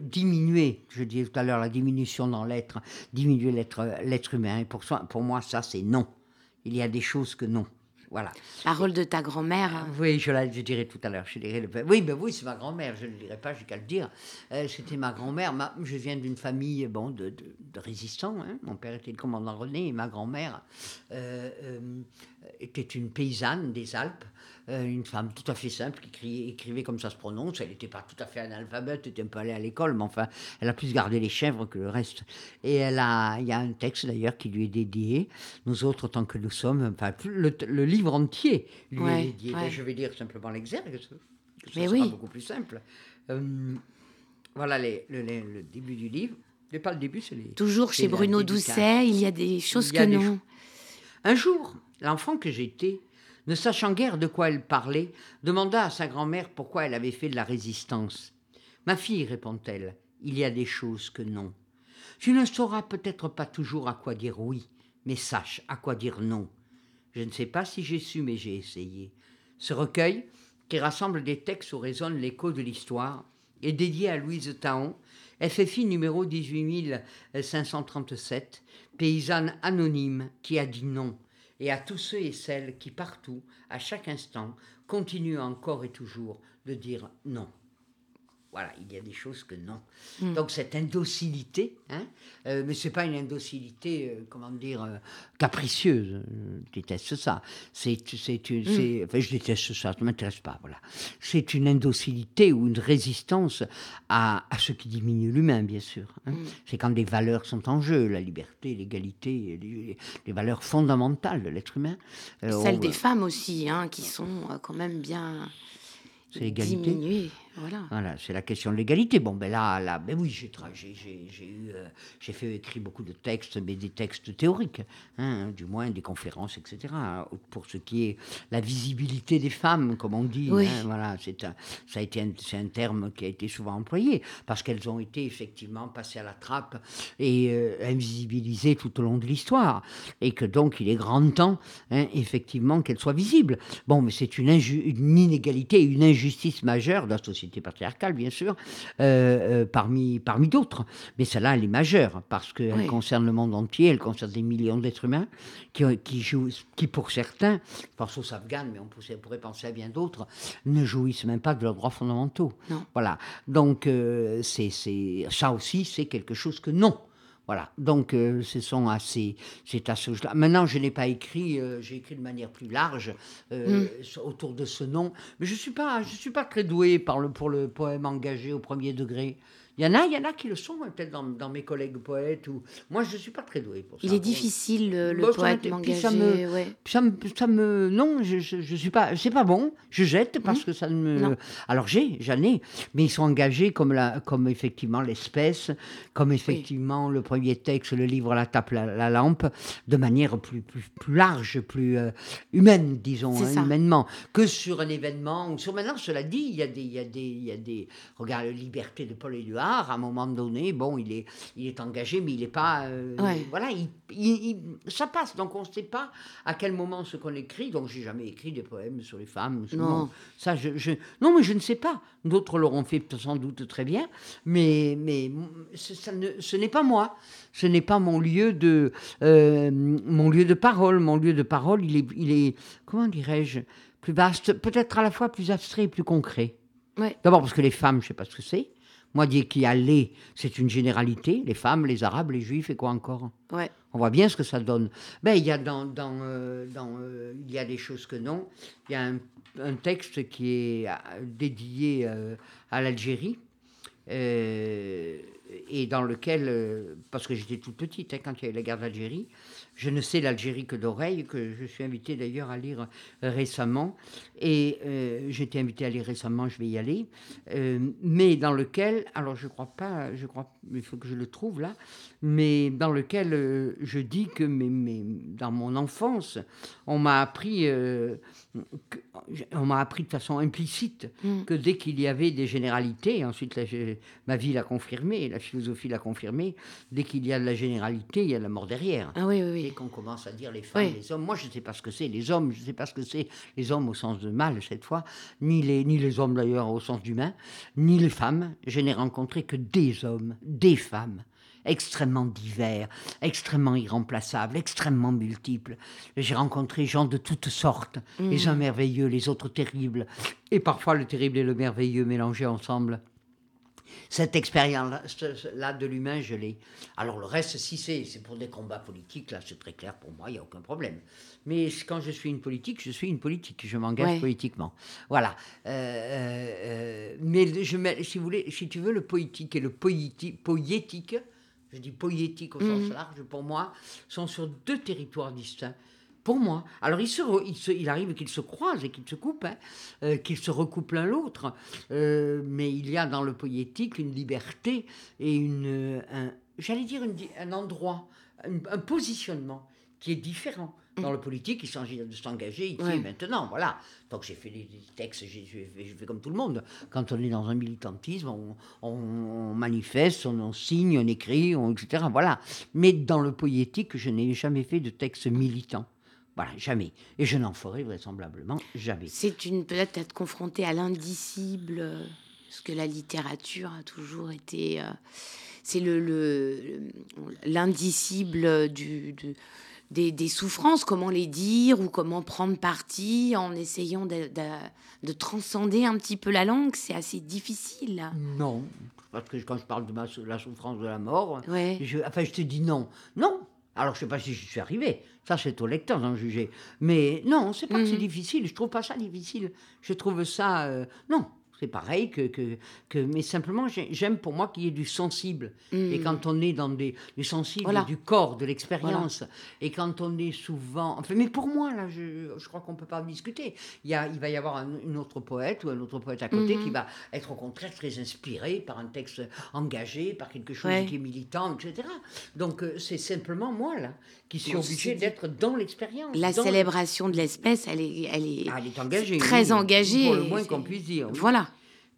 diminuer, je disais tout à l'heure, la diminution dans l'être, diminuer l'être humain. Et pour moi, ça, c'est non. Il y a des choses que non. Voilà. Parole de ta grand-mère. hein. Oui, je, la, je dirai tout à l'heure. Je dirai le... Oui, ben oui, c'est ma grand-mère. Je ne le dirai pas, j'ai qu'à le dire. Euh, C'était ma grand-mère. Ma- Je viens d'une famille bon, de, de- de résistants. hein. Mon père était le commandant René et ma grand-mère euh, euh, était une paysanne des Alpes. Euh, une femme tout à fait simple qui criait- écrivait comme ça se prononce. Elle n'était pas tout à fait analphabète, elle était un peu allée à l'école, mais enfin, elle a plus gardé les chèvres que le reste. Et elle a, il y a un texte d'ailleurs qui lui est dédié. Nous autres, tant que nous sommes, enfin, le, le livre entier lui Ouais, est dédié. ouais. Ben, je vais dire simplement l'exergue, ce- Mais sera oui. beaucoup plus simple. Euh, voilà les- le, début du livre. Mais pas le début, c'est les. Toujours chez Bruno. Doucet, il y a des choses a que des non. Un jour, l'enfant que j'étais, ne sachant guère de quoi elle parlait, demanda à sa grand-mère pourquoi elle avait fait de la résistance. Ma fille, répond-elle, il y a des choses que non. Tu ne sauras peut-être pas toujours à quoi dire oui, mais sache à quoi dire non. Je ne sais pas si j'ai su, mais j'ai essayé. Ce recueil, qui rassemble des textes où résonne l'écho de l'histoire, est dédié à Louise Taon, FFI numéro 18537, paysanne anonyme qui a dit non, et à tous ceux et celles qui partout, à chaque instant, continuent encore et toujours de dire non. Voilà, il y a des choses que non. Hmm. Donc cette indocilité, hein, euh, mais c'est pas une indocilité, euh, comment dire, euh, capricieuse. Je déteste ça. C'est, c'est, une- Hmm. c'est- enfin, je déteste ça. Ça ne m'intéresse pas. Voilà. C'est une indocilité ou une résistance à, à ce qui diminue l'humain, bien sûr. hein. Hmm. C'est quand des valeurs sont en jeu, la liberté, l'égalité, les, les valeurs fondamentales de l'être humain. Celles on- des femmes aussi, hein, qui sont quand même bien C'est l'égalité. diminuées. Voilà. Voilà, c'est la question de l'égalité. Bon, ben là, là ben oui, j'ai tra- j'ai- j'ai- j'ai eu, euh, j'ai fait écrit beaucoup de textes, mais des textes théoriques, hein, du moins des conférences, etc. hein, Pour ce qui est la visibilité des femmes, comme on dit. Oui. hein, voilà, c'est un, ça a été un, c'est un terme qui a été souvent employé parce qu'elles ont été effectivement passées à la trappe et euh, invisibilisées tout au long de l'histoire, et que donc il est grand temps, hein, effectivement, qu'elles soient visibles. Bon, mais c'est une, une inégalité, une injustice majeure de la société patriarcale, bien sûr, euh, euh, parmi, parmi d'autres. Mais celle-là, elle est majeure, parce qu'elle Oui. concerne le monde entier, elle concerne des millions d'êtres humains qui, ont- qui, jouissent, qui, pour certains, je pense aux Afghans, mais on pourrait, penser à bien d'autres, ne jouissent même pas de leurs droits fondamentaux. Non. Voilà. Donc, euh, c'est, c'est, ça aussi, c'est quelque chose que non. Voilà, donc euh, ce sont assez, c'est à ce là Maintenant, je n'ai pas écrit, euh, j'ai écrit de manière plus large euh, sur- autour de ce nom, mais je suis pas, je suis pas très doué par le, pour le poème engagé au premier degré. Il y en a, il y en a qui le sont, hein, peut-être dans, dans mes collègues poètes ou moi, je suis pas très doué pour ça. Il est difficile, le, le Bon, poète engagé. ça me- ouais. ça me, ça me, non, je, je, je suis pas, c'est pas bon. Je jette parce que ça ne me. Non. Alors j'ai, j'en ai, mais ils sont engagés comme la, comme effectivement l'espèce, comme effectivement le premier texte, le livre La tape la, la lampe, de manière plus, plus, plus large, plus euh, humaine, disons, hein, humainement, que sur un événement. Ou sur maintenant, cela dit, il y a des, il y a des, il y a des. Regarde, liberté de Paul Éluard. À un moment donné, bon, il est, il est engagé, mais il n'est pas. euh, Ouais. Voilà, il, il- il- ça passe. Donc on ne sait pas à quel moment ce qu'on écrit. Donc j'ai jamais écrit des poèmes sur les femmes. sur- Non. ça, je, je- non, mais je ne sais pas. D'autres l'auront fait sans doute très bien, mais, mais ce, ça ne- ce n'est pas moi. Ce n'est pas mon lieu de, euh, mon lieu de parole. Mon lieu de parole, il est, il est comment dirais-je, plus vaste, peut-être à la fois plus abstrait et plus concret. Ouais. D'abord parce que les femmes, je ne sais pas ce que c'est. Moi, dire qu'il y a les, c'est une généralité. Les femmes, les arabes, les juifs et quoi encore Ouais. on voit bien ce que ça donne. Ben, il y a dans, dans, euh, dans, euh, il y a des choses que non. Il y a un, un texte qui est euh, dédié euh, à l'Algérie et dans lequel, parce que j'étais toute petite hein, quand il y a eu la guerre d'Algérie, je ne sais l'Algérie que d'oreille, que je suis invité d'ailleurs à lire euh, récemment. Et euh, j'ai été invité à lire récemment, je vais y aller. Euh, mais dans lequel, alors je crois pas, je crois, il faut que je le trouve là, mais dans lequel euh, je dis que mes, mes- dans mon enfance, on m'a appris, que- on m'a appris de façon implicite Mm. que dès qu'il y avait des généralités, ensuite je- ma vie l'a confirmé, la philosophie l'a confirmé, dès qu'il y a de la généralité, il y a de la mort derrière. Ah oui, oui, oui. Qu'on commence à dire les femmes, Oui. les hommes, moi je ne sais pas ce que c'est les hommes, je ne sais pas ce que c'est les hommes au sens de mal cette fois, ni les, ni les hommes d'ailleurs au sens d'humain, ni les femmes. Je n'ai rencontré que des hommes, des femmes extrêmement divers, extrêmement irremplaçables, extrêmement multiples. J'ai rencontré gens de toutes sortes, les uns merveilleux, les autres terribles, et parfois le terrible et le merveilleux mélangés ensemble. Cette expérience-là de l'humain, je l'ai. Alors le reste, si c'est c'est pour des combats politiques, là c'est très clair pour moi, il n'y a aucun problème. Mais quand je suis une politique, je suis une politique, je m'engage Ouais. politiquement. Voilà. Euh, euh, mais je mets, si, vous voulez, si tu veux, le politique et le poéti- poétique, je dis poétique au sens large, pour moi, sont sur deux territoires distincts. Pour moi. Alors, il, se re- il, se- il arrive qu'ils se croisent et qu'ils se coupent, hein, euh, qu'ils se recoupent l'un l'autre. Euh, mais il y a dans le poétique une liberté et une, euh, un, j'allais dire une un endroit, un, un positionnement qui est différent. Dans le politique, il s'agit de s'engager ici et maintenant. Voilà. Donc j'ai fait des, textes, j'ai j'ai fait, j'ai fait comme tout le monde. Quand on est dans un militantisme, on, on- on manifeste, on, on signe, on écrit, etc. Voilà. Mais dans le poétique, je n'ai jamais fait de texte militant. Voilà, jamais. Et je n'en ferai vraisemblablement jamais. C'est une peut-être être confronté à l'indicible, euh, parce que la littérature a toujours été. euh, c'est le le- l'indicible du, du- des, des souffrances, comment les dire ou comment prendre parti en essayant de, de- de transcender un petit peu la langue. C'est assez difficile. Non, parce que quand je parle de ma, la souffrance de la mort, Ouais. je, enfin, je te dis non. Non. Alors, je sais pas si je suis arrivé. Ça, c'est au lecteur d'en juger. Mais non, c'est pas que c'est Mhm. difficile. Je trouve pas ça difficile. Je trouve ça. euh, non. C'est pareil que, que, que- Mais simplement, j'ai- j'aime pour moi qu'il y ait du sensible. Et Mm. quand on est dans des, du sensible, Voilà. du corps, de l'expérience, et quand on est souvent. Enfin, mais pour moi, là, je, je crois qu'on peut pas en discuter. Il, y a, il va y avoir un, une autre poète ou un autre poète à côté qui va être au contraire très inspiré par un texte engagé, par quelque chose Ouais. qui est militant, etc. Donc, euh, c'est simplement moi, là, qui suis obligé d'être dans l'expérience. La dans- célébration de l'espèce, elle est, elle est, Ah, elle est engagée. très oui, engagée. Pour le moins qu'on puisse dire. oui. Voilà.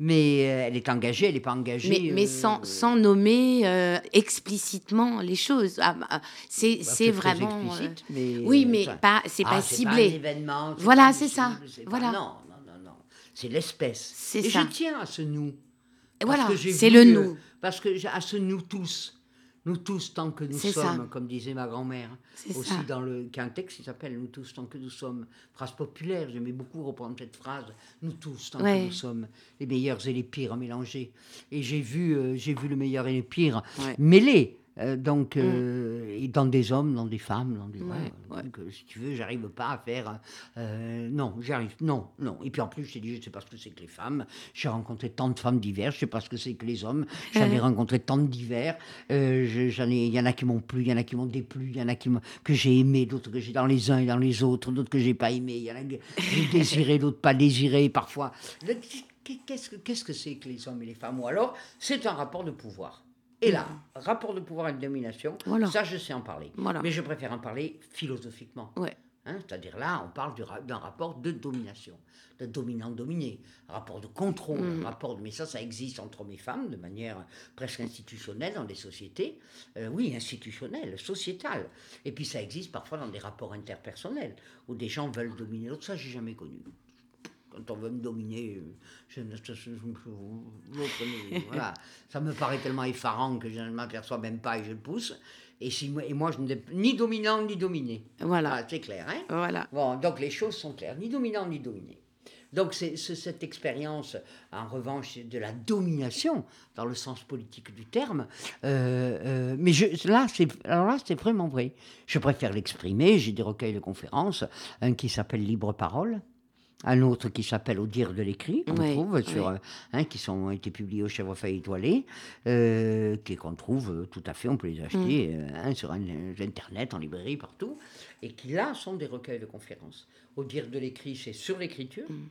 Mais euh, elle est engagée, elle n'est pas engagée. Mais, mais euh, sans, nommer euh, explicitement les choses. Ah, bah, c'est bah, vraiment. explicite, mais, oui, mais ça- pas, c'est Ah, pas un ciblé. événement, Voilà, c'est ça. pas- Voilà. Non, non, non, non. C'est l'espèce. C'est Et ça. je tiens à ce nous. Voilà, c'est le nous. Parce que à ce nous tous. Nous tous tant que nous ça. sommes, comme disait ma grand-mère. Aussi ça. dans le qui a un texte qui s'appelle Nous tous tant que nous sommes. Phrase populaire, j'aimais beaucoup reprendre cette phrase. Nous tous tant Ouais. que nous sommes, les meilleurs et les pires mélangés. Et j'ai vu, euh, j'ai vu le meilleur et le pire Ouais. mêlés. Euh, donc, euh, et dans des hommes, dans des femmes, dans des. Ouais, voilà. ouais. Donc, euh, si tu veux, j'arrive pas à faire. euh, non, j'arrive. Non, non. Et puis en plus, je t'ai dit, je sais pas ce que c'est que les femmes. J'ai rencontré tant de femmes diverses, je sais pas ce que c'est que les hommes. J'en ai rencontré tant de divers. Euh, je- j'en ai, il y en a qui m'ont plu, il y en a qui m'ont déplu, il y en a qui que j'ai aimé, d'autres que j'ai dans les uns et dans les autres, d'autres que j'ai pas aimé. Il y en a que j'ai désiré, d'autres pas désiré, parfois. Le- Qu'est-ce que qu'est-ce que c'est que les hommes et les femmes? Ou alors, c'est un rapport de pouvoir. Et là, rapport de pouvoir et de domination, Voilà. ça, je sais en parler. Voilà. Mais je préfère en parler philosophiquement. Ouais. Hein, C'est-à-dire là, on parle du ra- d'un rapport de domination, de dominant-dominé, rapport de contrôle, Mm. rapport de... Mais ça, ça existe entre hommes et femmes de manière presque institutionnelle dans des sociétés. Euh, oui, institutionnelle, sociétale. Et puis ça existe parfois dans des rapports interpersonnels, où des gens veulent dominer l'autre. Ça, j'ai jamais connu. Quand on veut me dominer, je ne- voilà. ça me paraît tellement effarant que je ne m'aperçois même pas et je le pousse. Et, si, moi- et moi, je n'ai ni dominant ni dominé. Voilà. Ah, c'est clair, hein? Voilà. Bon, donc les choses sont claires, ni dominant ni dominé. Donc c'est cette expérience, en revanche, de la domination, dans le sens politique du terme. euh, euh, mais je, là, c'est vraiment vrai. Je préfère l'exprimer. J'ai des recueils de conférences, un qui s'appelle Libre Parole. Un autre qui s'appelle Au dire de l'écrit, qu'on trouve sur, euh, hein, qui sont, ont été publiés au Chèvre Feuille Étoilé, euh, qu'on trouve euh, tout à fait, on peut les acheter Mm. euh, hein, sur un- Internet, en librairie, partout, et qui là sont des recueils de conférences. Au dire de l'écrit, c'est sur l'écriture. Mm.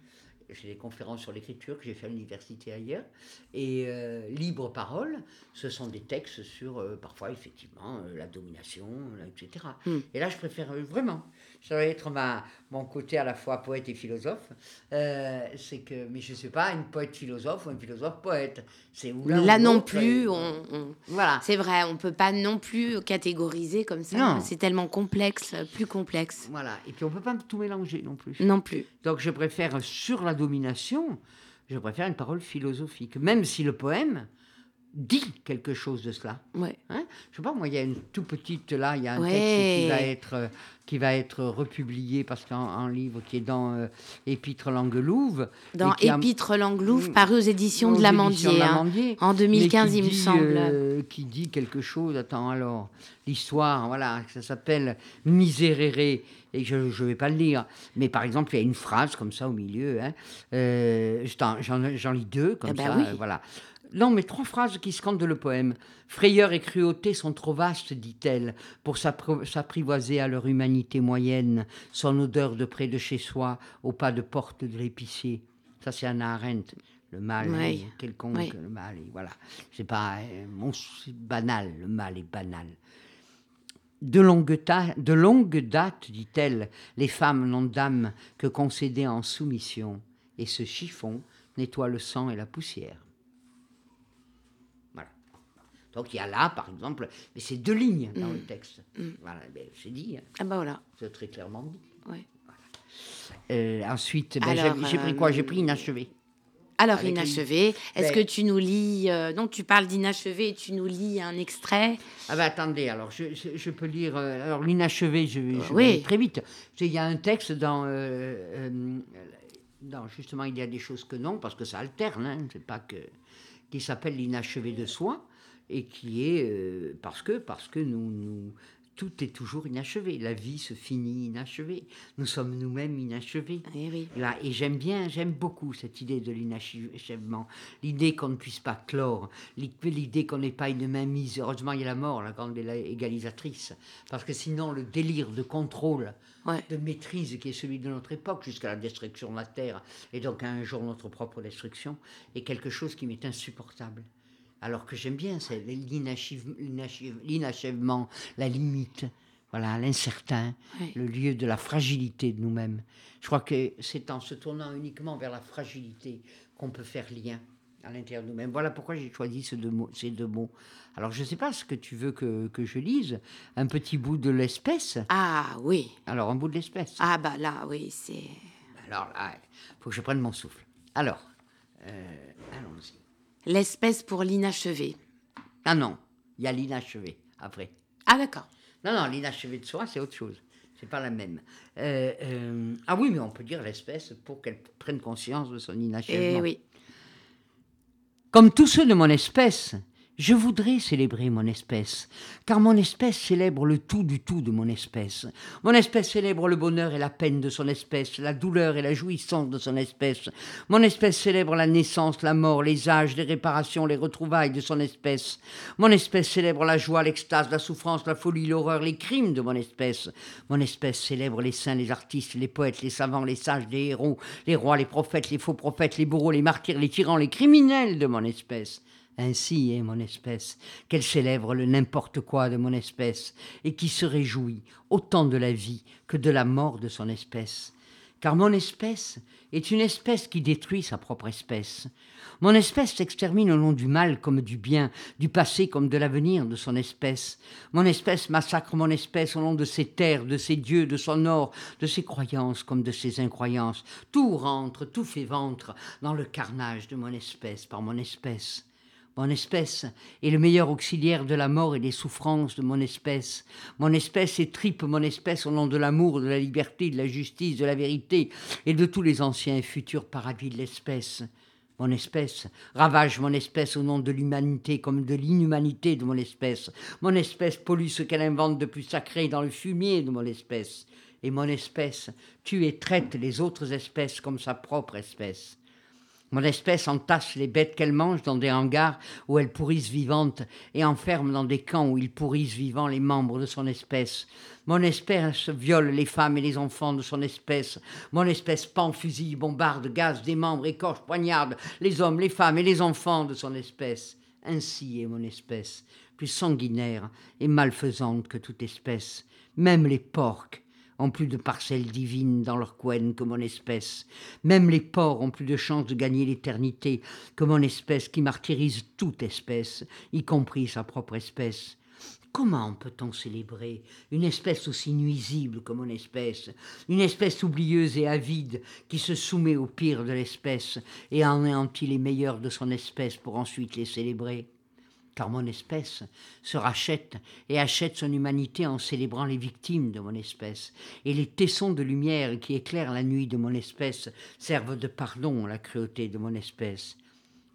J'ai des conférences sur l'écriture que j'ai fait à l'université ailleurs. Et euh, Libre Parole, ce sont des textes sur, parfois, effectivement, la domination, là, etc. Mm. Et là, je préfère vraiment. Ça doit être ma, mon côté à la fois poète et philosophe. Euh, c'est que, mais je ne suis pas une poète philosophe ou un philosophe poète. C'est ou Là non plus, on, on- Voilà. c'est vrai, on peut pas non plus catégoriser comme ça. Non. C'est tellement complexe, plus complexe. Voilà. Et puis on ne peut pas tout mélanger non plus. Non plus. Donc je préfère sur la domination, je préfère une parole philosophique, même si le poème dit quelque chose de cela. Ouais. Hein? Je sais pas, moi, il y a une tout petite, là, il y a un Ouais. texte qui va être, euh, qui va être republié, parce qu'un un livre qui est dans euh, Épître Languelouve. Dans Épître Langlouf, Mm. paru aux éditions de l'Amandier. hein. En mais 2015, qui il me semble. euh, qui dit quelque chose, attends, alors, l'histoire, voilà, ça s'appelle Miserere, et je ne vais pas le lire, mais par exemple, il y a une phrase comme ça au milieu, hein, j'en lis deux, comme Eh ben ça, oui. euh, voilà. Non, mais trois phrases qui scandent le poème. Frayeur et cruauté sont trop vastes, dit-elle, pour s'apprivoiser à leur humanité moyenne, son odeur de près de chez soi, au pas de porte de l'épicier. Ça, c'est Anna Arendt. Le mal, Oui. est quelconque, Oui. le mal, est- voilà. C'est pas euh, mons- c'est banal, le mal est banal. De longue, ta- de longue date, dit-elle, les femmes n'ont d'âme que concédée en soumission, et ce chiffon nettoie le sang et la poussière. Donc il y a là, par exemple, mais c'est deux lignes dans Mm. le texte. Voilà, ben, c'est dit, hein, Ah bah voilà. c'est très clairement dit. Ouais. Euh, ensuite, ben, j'ai pris quoi euh, J'ai pris inachevé. Alors, Avec inachevé, est-ce Ben- que tu nous lis... euh, non, tu parles d'inachevé et tu nous lis un extrait? Ah ben attendez, alors je, je- je peux lire. euh, alors l'inachevé, je, vais- je vais oui. aller très vite. Il y a un texte dans, euh, Justement, il y a des choses que non, parce que ça alterne, hein, c'est pas que. qui s'appelle l'inachevé de soi, et qui est. euh, parce que, parce que nous, nous. Tout est toujours inachevé. La vie se finit inachevée. Nous sommes nous-mêmes inachevés. Eh oui. Là, et j'aime bien, j'aime beaucoup cette idée de l'inachèvement, l'idée qu'on ne puisse pas clore, l'idée qu'on n'ait pas une main mise. Heureusement, il y a la mort, la grande égalisatrice, parce que sinon, le délire de contrôle, Ouais. de maîtrise qui est celui de notre époque, jusqu'à la destruction de la Terre, et donc à un jour notre propre destruction, est quelque chose qui m'est insupportable. Alors que j'aime bien, c'est l'inachèvement, la limite, voilà, l'incertain, le lieu de la fragilité de nous-mêmes. Je crois que c'est en se tournant uniquement vers la fragilité qu'on peut faire lien à l'intérieur de nous-mêmes. Voilà pourquoi j'ai choisi ce deux mots- ces deux mots. Alors je ne sais pas ce que tu veux que, que je lise. Un petit bout de l'espèce. Ah oui. Alors un bout de l'espèce. Ah bah là, oui, c'est... Alors là, il faut que je prenne mon souffle. Alors, euh, allons-y. L'espèce pour l'inachevé. Ah non, il y a l'inachevé après. Ah d'accord. Non, non, l'inachevé de soi, c'est autre chose. C'est pas la même. Euh, euh, ah oui, mais on peut dire l'espèce pour qu'elle prenne conscience de son inachèvement. Eh oui. Comme tous ceux de mon espèce, je voudrais célébrer mon espèce, car mon espèce célèbre le tout du tout de mon espèce. Mon espèce célèbre le bonheur et la peine de son espèce, la douleur et la jouissance de son espèce. Mon espèce célèbre la naissance, la mort, les âges, les réparations, les retrouvailles de son espèce. Mon espèce célèbre la joie, l'extase, la souffrance, la folie, l'horreur, les crimes de mon espèce. Mon espèce célèbre les saints, les artistes, les poètes, les savants, les sages, les héros, les rois, les prophètes, les faux prophètes, les bourreaux, les martyrs, les tyrans, les criminels de mon espèce. Ainsi est mon espèce, qu'elle célèbre le n'importe quoi de mon espèce, et qui se réjouit autant de la vie que de la mort de son espèce. Car mon espèce est une espèce qui détruit sa propre espèce. Mon espèce s'extermine au nom du mal comme du bien, du passé comme de l'avenir de son espèce. Mon espèce massacre mon espèce au nom de ses terres, de ses dieux, de son or, de ses croyances comme de ses incroyances. Tout rentre, tout fait ventre dans le carnage de mon espèce par mon espèce. Mon espèce est le meilleur auxiliaire de la mort et des souffrances de mon espèce. Mon espèce étripe mon espèce au nom de l'amour, de la liberté, de la justice, de la vérité et de tous les anciens et futurs paradis de l'espèce. Mon espèce ravage mon espèce au nom de l'humanité comme de l'inhumanité de mon espèce. Mon espèce pollue ce qu'elle invente de plus sacré dans le fumier de mon espèce. Et mon espèce tue et traite les autres espèces comme sa propre espèce. Mon espèce entasse les bêtes qu'elle mange dans des hangars où elles pourrissent vivantes et enferme dans des camps où ils pourrissent vivants les membres de son espèce. Mon espèce viole les femmes et les enfants de son espèce. Mon espèce pend, fusille, bombarde, gaz, démembre, écorche, poignarde les hommes, les femmes et les enfants de son espèce. Ainsi est mon espèce, plus sanguinaire et malfaisante que toute espèce. Même les porcs ont plus de parcelles divines dans leur couenne que mon espèce. Même les porcs ont plus de chances de gagner l'éternité que mon espèce qui martyrise toute espèce, y compris sa propre espèce. Comment peut-on célébrer une espèce aussi nuisible que mon espèce, une espèce oublieuse et avide qui se soumet au pire de l'espèce et anéantit les meilleurs de son espèce pour ensuite les célébrer? Car mon espèce se rachète et achète son humanité en célébrant les victimes de mon espèce, et les tessons de lumière qui éclairent la nuit de mon espèce servent de pardon à la cruauté de mon espèce.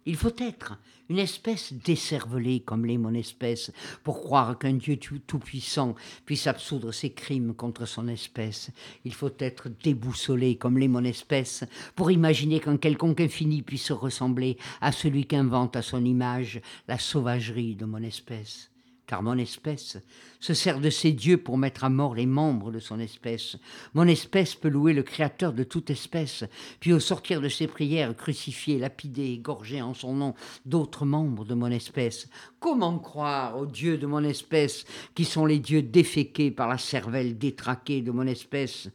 Il faut être une espèce décervelée comme l'est mon espèce pour croire qu'un Dieu tout-puissant puisse absoudre ses crimes contre son espèce. Il faut être déboussolé comme l'est mon espèce pour imaginer qu'un quelconque infini puisse ressembler à celui qu'invente à son image la sauvagerie de mon espèce car mon espèce se sert de ses dieux pour mettre à mort les membres de son espèce. Mon espèce peut louer le Créateur de toute espèce, puis au sortir de ses prières, crucifier, lapider, égorger en son nom d'autres membres de mon espèce. Comment croire aux dieux de mon espèce, qui sont les dieux déféqués par la cervelle détraquée de mon espèce?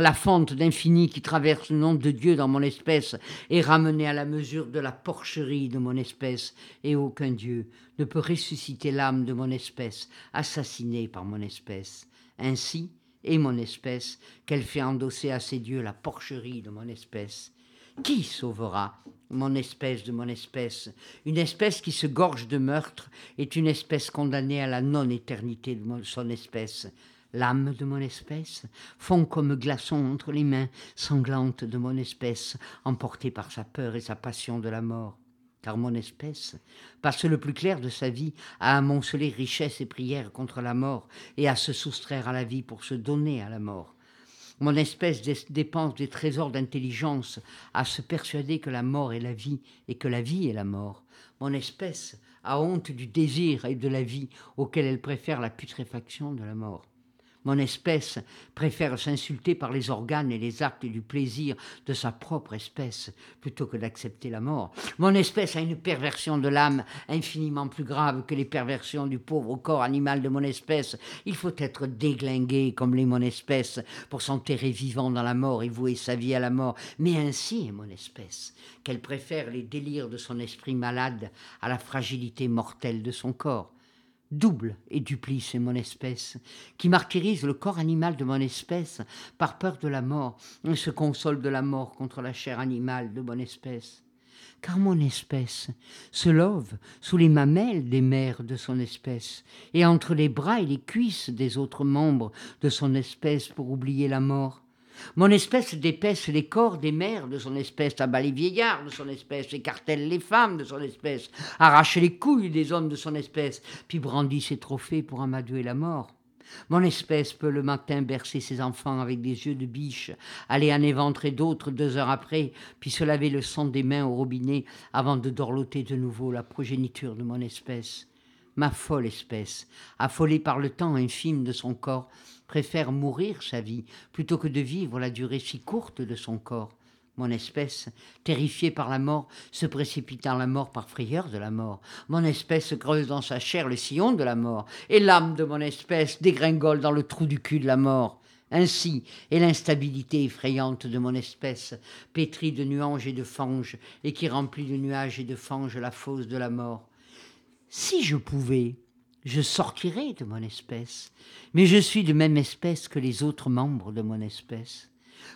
La fente d'infini qui traverse le nom de Dieu dans mon espèce est ramenée à la mesure de la porcherie de mon espèce, et aucun Dieu ne peut ressusciter l'âme de mon espèce, assassinée par mon espèce. Ainsi est mon espèce qu'elle fait endosser à ses dieux la porcherie de mon espèce. Qui sauvera mon espèce de mon espèce? Une espèce qui se gorge de meurtre est une espèce condamnée à la non-éternité de son espèce l'âme de mon espèce, fond comme glaçon entre les mains sanglantes de mon espèce, emportée par sa peur et sa passion de la mort. Car mon espèce passe le plus clair de sa vie à amonceler richesse et prière contre la mort et à se soustraire à la vie pour se donner à la mort. Mon espèce dépense des trésors d'intelligence à se persuader que la mort est la vie et que la vie est la mort. Mon espèce a honte du désir et de la vie auquel elle préfère la putréfaction de la mort. Mon espèce préfère s'insulter par les organes et les actes du plaisir de sa propre espèce plutôt que d'accepter la mort. Mon espèce a une perversion de l'âme infiniment plus grave que les perversions du pauvre corps animal de mon espèce. Il faut être déglingué comme les mon espèce pour s'enterrer vivant dans la mort et vouer sa vie à la mort. Mais ainsi est mon espèce, qu'elle préfère les délires de son esprit malade à la fragilité mortelle de son corps double et duplice est mon espèce, qui martyrise le corps animal de mon espèce par peur de la mort, et se console de la mort contre la chair animale de mon espèce. Car mon espèce se love sous les mamelles des mères de son espèce, et entre les bras et les cuisses des autres membres de son espèce pour oublier la mort. Mon espèce dépaisse les corps des mères de son espèce, abat les vieillards de son espèce, écartèle les femmes de son espèce, arrache les couilles des hommes de son espèce, puis brandit ses trophées pour amadouer la mort. Mon espèce peut le matin bercer ses enfants avec des yeux de biche, aller en éventrer d'autres deux heures après, puis se laver le sang des mains au robinet avant de dorloter de nouveau la progéniture de mon espèce. Ma folle espèce, affolée par le temps infime de son corps, préfère mourir sa vie plutôt que de vivre la durée si courte de son corps. Mon espèce, terrifiée par la mort, se précipite dans la mort par frayeur de la mort. Mon espèce creuse dans sa chair le sillon de la mort, et l'âme de mon espèce dégringole dans le trou du cul de la mort. Ainsi est l'instabilité effrayante de mon espèce, pétrie de nuages et de fanges, et qui remplit de nuages et de fanges la fosse de la mort. Si je pouvais, je sortirai de mon espèce, mais je suis de même espèce que les autres membres de mon espèce.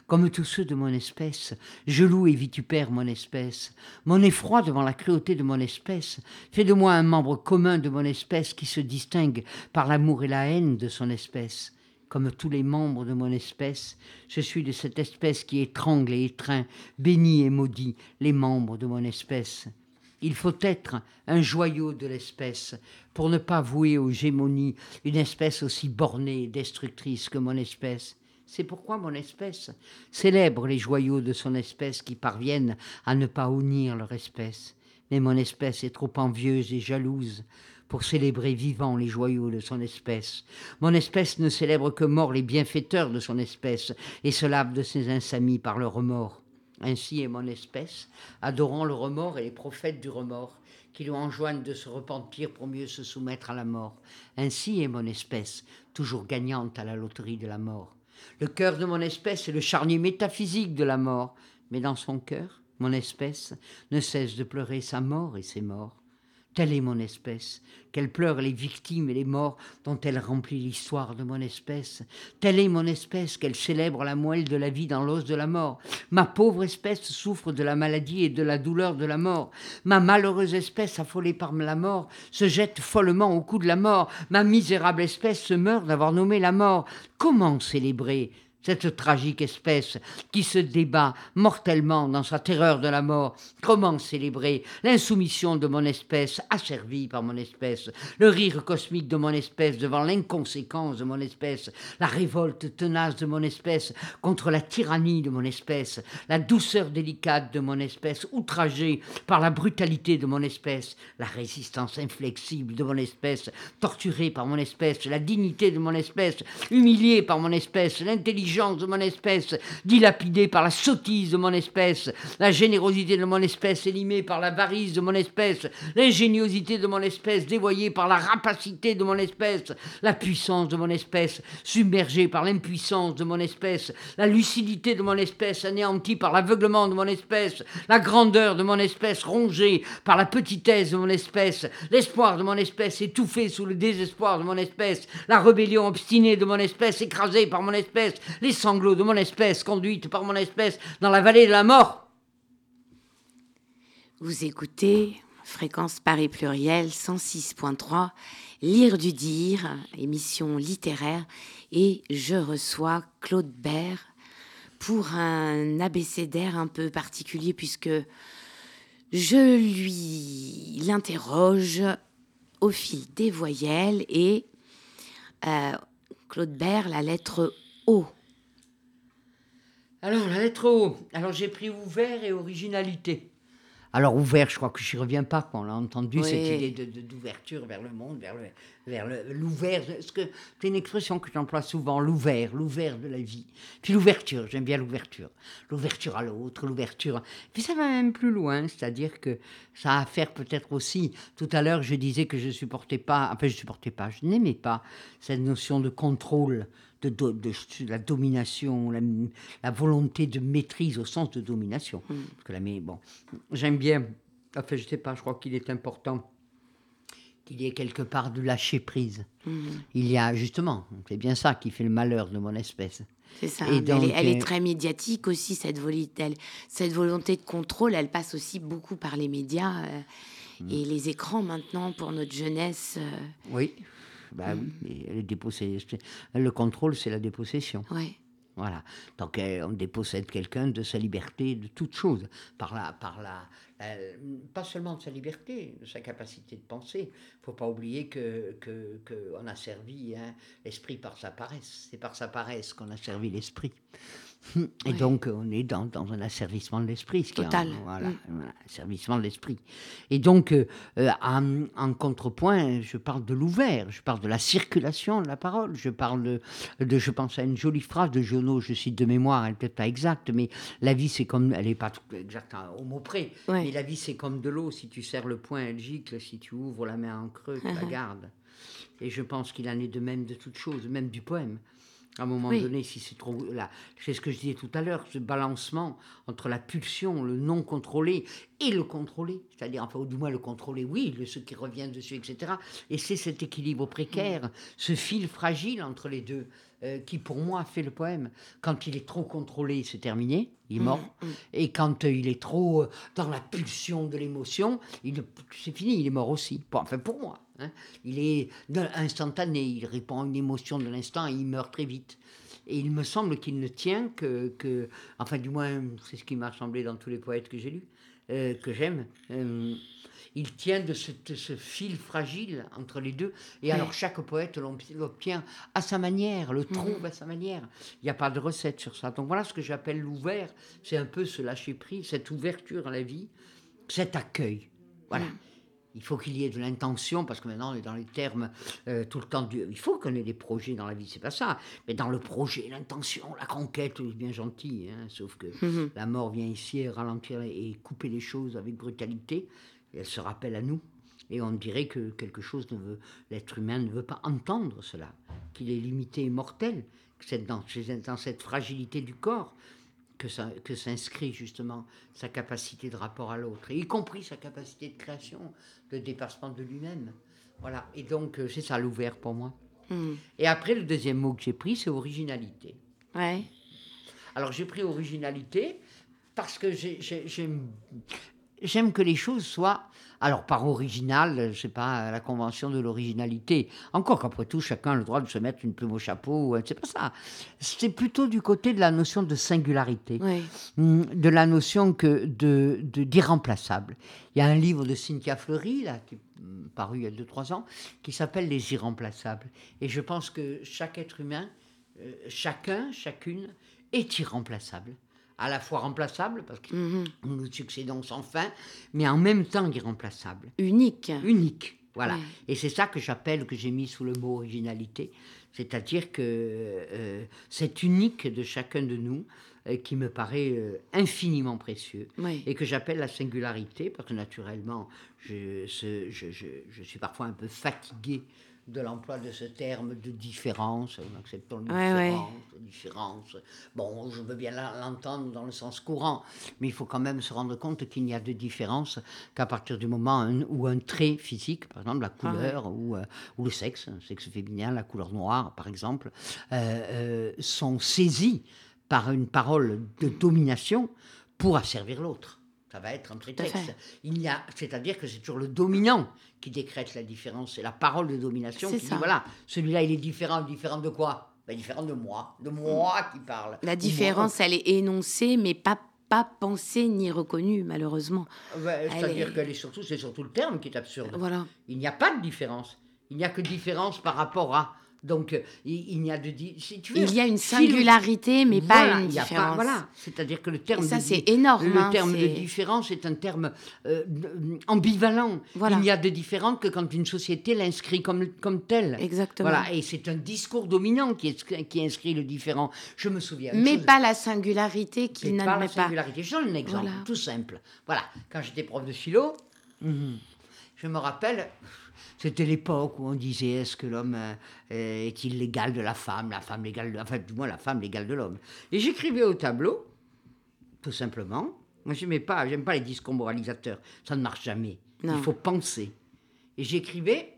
Comme tous ceux de mon espèce, je loue et vitupère mon espèce. Mon effroi devant la cruauté de mon espèce fait de moi un membre commun de mon espèce qui se distingue par l'amour et la haine de son espèce. Comme tous les membres de mon espèce, je suis de cette espèce qui étrangle et étreint, bénit et maudit les membres de mon espèce. Il faut être un joyau de l'espèce pour ne pas vouer aux gémonies une espèce aussi bornée et destructrice que mon espèce. C'est pourquoi mon espèce célèbre les joyaux de son espèce qui parviennent à ne pas unir leur espèce. Mais mon espèce est trop envieuse et jalouse pour célébrer vivant les joyaux de son espèce. Mon espèce ne célèbre que mort les bienfaiteurs de son espèce et se lave de ses insamies par le remords. Ainsi est mon espèce, adorant le remords et les prophètes du remords, qui lui enjoignent de se repentir pour mieux se soumettre à la mort. Ainsi est mon espèce, toujours gagnante à la loterie de la mort. Le cœur de mon espèce est le charnier métaphysique de la mort. Mais dans son cœur, mon espèce ne cesse de pleurer sa mort et ses morts. Telle est mon espèce, qu'elle pleure les victimes et les morts dont elle remplit l'histoire de mon espèce. Telle est mon espèce, qu'elle célèbre la moelle de la vie dans l'os de la mort. Ma pauvre espèce souffre de la maladie et de la douleur de la mort. Ma malheureuse espèce, affolée par la mort, se jette follement au cou de la mort. Ma misérable espèce se meurt d'avoir nommé la mort. Comment célébrer cette tragique espèce qui se débat mortellement dans sa terreur de la mort. Comment célébrer l'insoumission de mon espèce, asservie par mon espèce, le rire cosmique de mon espèce devant l'inconséquence de mon espèce, la révolte tenace de mon espèce contre la tyrannie de mon espèce, la douceur délicate de mon espèce, outragée par la brutalité de mon espèce, la résistance inflexible de mon espèce, torturée par mon espèce, la dignité de mon espèce, humiliée par mon espèce, l'intelligence de mon espèce, dilapidée par la sottise de mon espèce, la générosité de mon espèce élimée par l'avarice de mon espèce, l'ingéniosité de mon espèce dévoyée par la rapacité de mon espèce, la puissance de mon espèce submergée par l'impuissance de mon espèce, la lucidité de mon espèce anéantie par l'aveuglement de mon espèce, la grandeur de mon espèce rongée par la petitesse de mon espèce, l'espoir de mon espèce étouffé sous le désespoir de mon espèce, la rébellion obstinée de mon espèce écrasée par mon espèce, les sanglots de mon espèce conduite par mon espèce dans la vallée de la mort. Vous écoutez Fréquence Paris Pluriel 106.3, Lire du Dire, émission littéraire, et je reçois Claude Bert pour un abécédaire un peu particulier puisque je lui l'interroge au fil des voyelles et euh, Claude Bert, la lettre O. Alors, la lettre O. Alors, j'ai pris ouvert et originalité. Alors, ouvert, je crois que je n'y reviens pas, quand on l'a entendu, Oui. cette idée d'ouverture vers le monde, vers le- vers le- l'ouvert. Que c'est une expression que j'emploie souvent, l'ouvert, l'ouvert de la vie? Puis l'ouverture, j'aime bien l'ouverture. L'ouverture à l'autre, l'ouverture. Puis ça va même plus loin, c'est-à-dire que ça a à faire peut-être aussi. Tout à l'heure, je disais que je supportais pas, enfin, je supportais pas, je n'aimais pas cette notion de contrôle de, do- de- de la domination, la, la volonté de maîtrise au sens de domination. Parce que la, mais bon, j'aime bien, enfin je sais pas, je crois qu'il est important qu'il y ait quelque part de lâcher prise. Il y a justement, c'est bien ça qui fait le malheur de mon espèce. C'est ça. Et mais elle, est, elle est euh, très médiatique aussi, cette, voli- elle- cette volonté de contrôle. Elle passe aussi beaucoup par les médias euh, Mm. et les écrans maintenant pour notre jeunesse. euh, Oui, bah oui, mais elle est dépossédée. Le contrôle, c'est la dépossession. Voilà. Donc on dépossède quelqu'un de sa liberté, de toute chose, par la, par la, pas seulement de sa liberté, de sa capacité de penser. Il faut pas oublier que que, que on a servi hein, l'esprit par sa paresse. C'est par sa paresse qu'on a servi l'esprit. Et Ouais. donc on est dans, dans un asservissement de l'esprit. ce qui est un- Total. voilà, Mm. voilà, asservissement de l'esprit. Et donc euh, euh, en, en contrepoint, je parle de l'ouvert, je parle de la circulation de la parole, je parle de, de- je pense à une jolie phrase de Giono, je cite de mémoire, elle n'est peut-être pas exacte, mais la vie c'est comme, elle n'est pas exacte hein, au mot près, Ouais. mais la vie c'est comme de l'eau, si tu serres le poing, elle gicle, si tu ouvres la main en creux, tu la gardes. Et je pense qu'il en est de même de toute chose, même du poème. À un moment Oui. donné, si c'est trop. Là, c'est ce que je disais tout à l'heure, ce balancement entre la pulsion, le non contrôlé et le contrôlé. C'est-à-dire, enfin, ou du moins le contrôlé, oui, le, ce qui revient dessus, etc. Et c'est cet équilibre précaire, ce fil fragile entre les deux, euh, qui pour moi fait le poème. Quand il est trop contrôlé, c'est terminé, il est mort. Et quand euh, il est trop euh, dans la pulsion de l'émotion, il- c'est fini, il est mort aussi. Enfin, pour moi. Hein. Il est instantané, il répond à une émotion de l'instant et il meurt très vite. Et il me semble qu'il ne tient que, que- enfin du moins c'est ce qui m'a semblé dans tous les poètes que j'ai lus, euh, que j'aime. euh, il tient de ce, de ce fil fragile entre les deux. Et alors chaque poète l'obtient à sa manière, le trouve à sa manière. Il n'y a pas de recette sur ça. Donc voilà ce que j'appelle l'ouvert. C'est un peu ce lâcher prise, cette ouverture à la vie, cet accueil. Voilà. Il faut qu'il y ait de l'intention, parce que maintenant on est dans les termes euh, tout le temps du. Il faut qu'on ait des projets dans la vie, c'est pas ça. Mais dans le projet, l'intention, la conquête, c'est bien gentil, hein, sauf que la mort vient ici ralentir et couper les choses avec brutalité. Et elle se rappelle à nous. Et on dirait que quelque chose ne veut. L'être humain ne veut pas entendre cela, qu'il est limité et mortel, que c'est dans, c'est dans cette fragilité du corps que, ça, que s'inscrit justement sa capacité de rapport à l'autre, y compris sa capacité de création, de dépassement de lui-même. Voilà, et donc euh, c'est ça l'ouvert pour moi. Hmm. Et après, le deuxième mot que j'ai pris, c'est originalité. Ouais. Alors j'ai pris originalité parce que j'ai- j'ai- j'aime j'aime que les choses soient, alors par original, je sais pas, la convention de l'originalité. Encore qu'après tout, chacun a le droit de se mettre une plume au chapeau, euh, c'est pas ça. C'est plutôt du côté de la notion de singularité, hum, de la notion que de d'irremplaçable. Il y a un livre de Cynthia Fleury, là, qui est paru il y a 2-3 ans, qui s'appelle Les irremplaçables. Et je pense que chaque être humain, euh, chacun, chacune, est irremplaçable. À la fois remplaçable, parce que Mhm. nous nous succédons sans fin, mais en même temps irremplaçable. Unique. Unique. Voilà. Et c'est ça que j'appelle, que j'ai mis sous le mot originalité. C'est-à-dire que euh, c'est unique de chacun de nous euh, qui me paraît euh, infiniment précieux et que j'appelle la singularité, parce que naturellement, je, ce- je, je- je suis parfois un peu fatigué de l'emploi de ce terme de différence. Nous acceptons le Ouais, ouais. différence, différence. Bon, je veux bien l'entendre dans le sens courant, mais il faut quand même se rendre compte qu'il n'y a de différence qu'à partir du moment où un trait physique, par exemple la Ah ouais. couleur ou, euh, ou le sexe, un sexe féminin, la couleur noire, par exemple, euh, euh, sont saisis par une parole de domination pour asservir l'autre. Ça va être un fait. Il y a, c'est-à-dire que c'est toujours le dominant qui décrète la différence. C'est la parole de domination qui ça. dit voilà, celui-là il est différent, différent de quoi? Ben, Différent de moi, de moi qui parle. La différence, elle est énoncée, mais pas, pas pensée ni reconnue, malheureusement. C'est-à-dire est- qu'elle est surtout, c'est surtout le terme qui est absurde. Voilà. Il n'y a pas de différence. Il n'y a que différence par rapport à. Donc, euh, il, il n'y a de. di- Si tu veux, Il y a une singularité, mais Voilà, pas une il y a différence. voilà, c'est-à-dire que le Et terme. ça, de c'est di- énorme. Le hein, terme de c'est- différence est un terme euh, de- ambivalent. Voilà. Il n'y a de différence que quand une société l'inscrit comme, comme tel. Exactement. Voilà, et c'est un discours dominant qui, est- qui inscrit le différent. Je me souviens. Mais chose- pas la singularité qui c'est pas la n'admet pas. singularité. Je donne un exemple Voilà. tout simple. Voilà, quand j'étais prof de philo, Mhm. je me rappelle, c'était l'époque où on disait est-ce que l'homme euh, euh, est-il l'égal de la femme, la femme l'égale de, enfin du moins la femme l'égale de l'homme. Et j'écrivais au tableau, tout simplement. Moi, j'aimais pas, j'aime pas les discours moralisateurs. Ça ne marche jamais. Non. Il faut penser. Et j'écrivais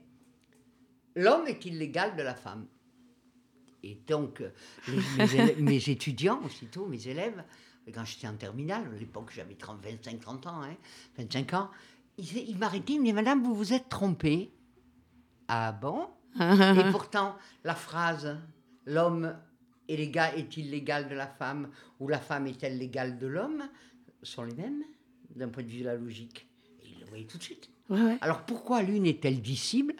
l'homme est-il l'égal de la femme? Et donc, les- mes, étudiants, aussitôt, mes élèves, quand j'étais en terminale, à l'époque j'avais 30, 25, 30 ans, hein, 25 ans, ils, ils m'arrêtaient, ils me disaient, Madame, vous vous êtes trompée. Ah bon Et pourtant, la phrase L'homme est l'égal- est-il l'égal de la femme ou la femme est-elle l'égale de l'homme sont les mêmes d'un point de vue de la logique. Et ils le voyaient tout de suite. Ouais, ouais. Alors pourquoi l'une est-elle disciple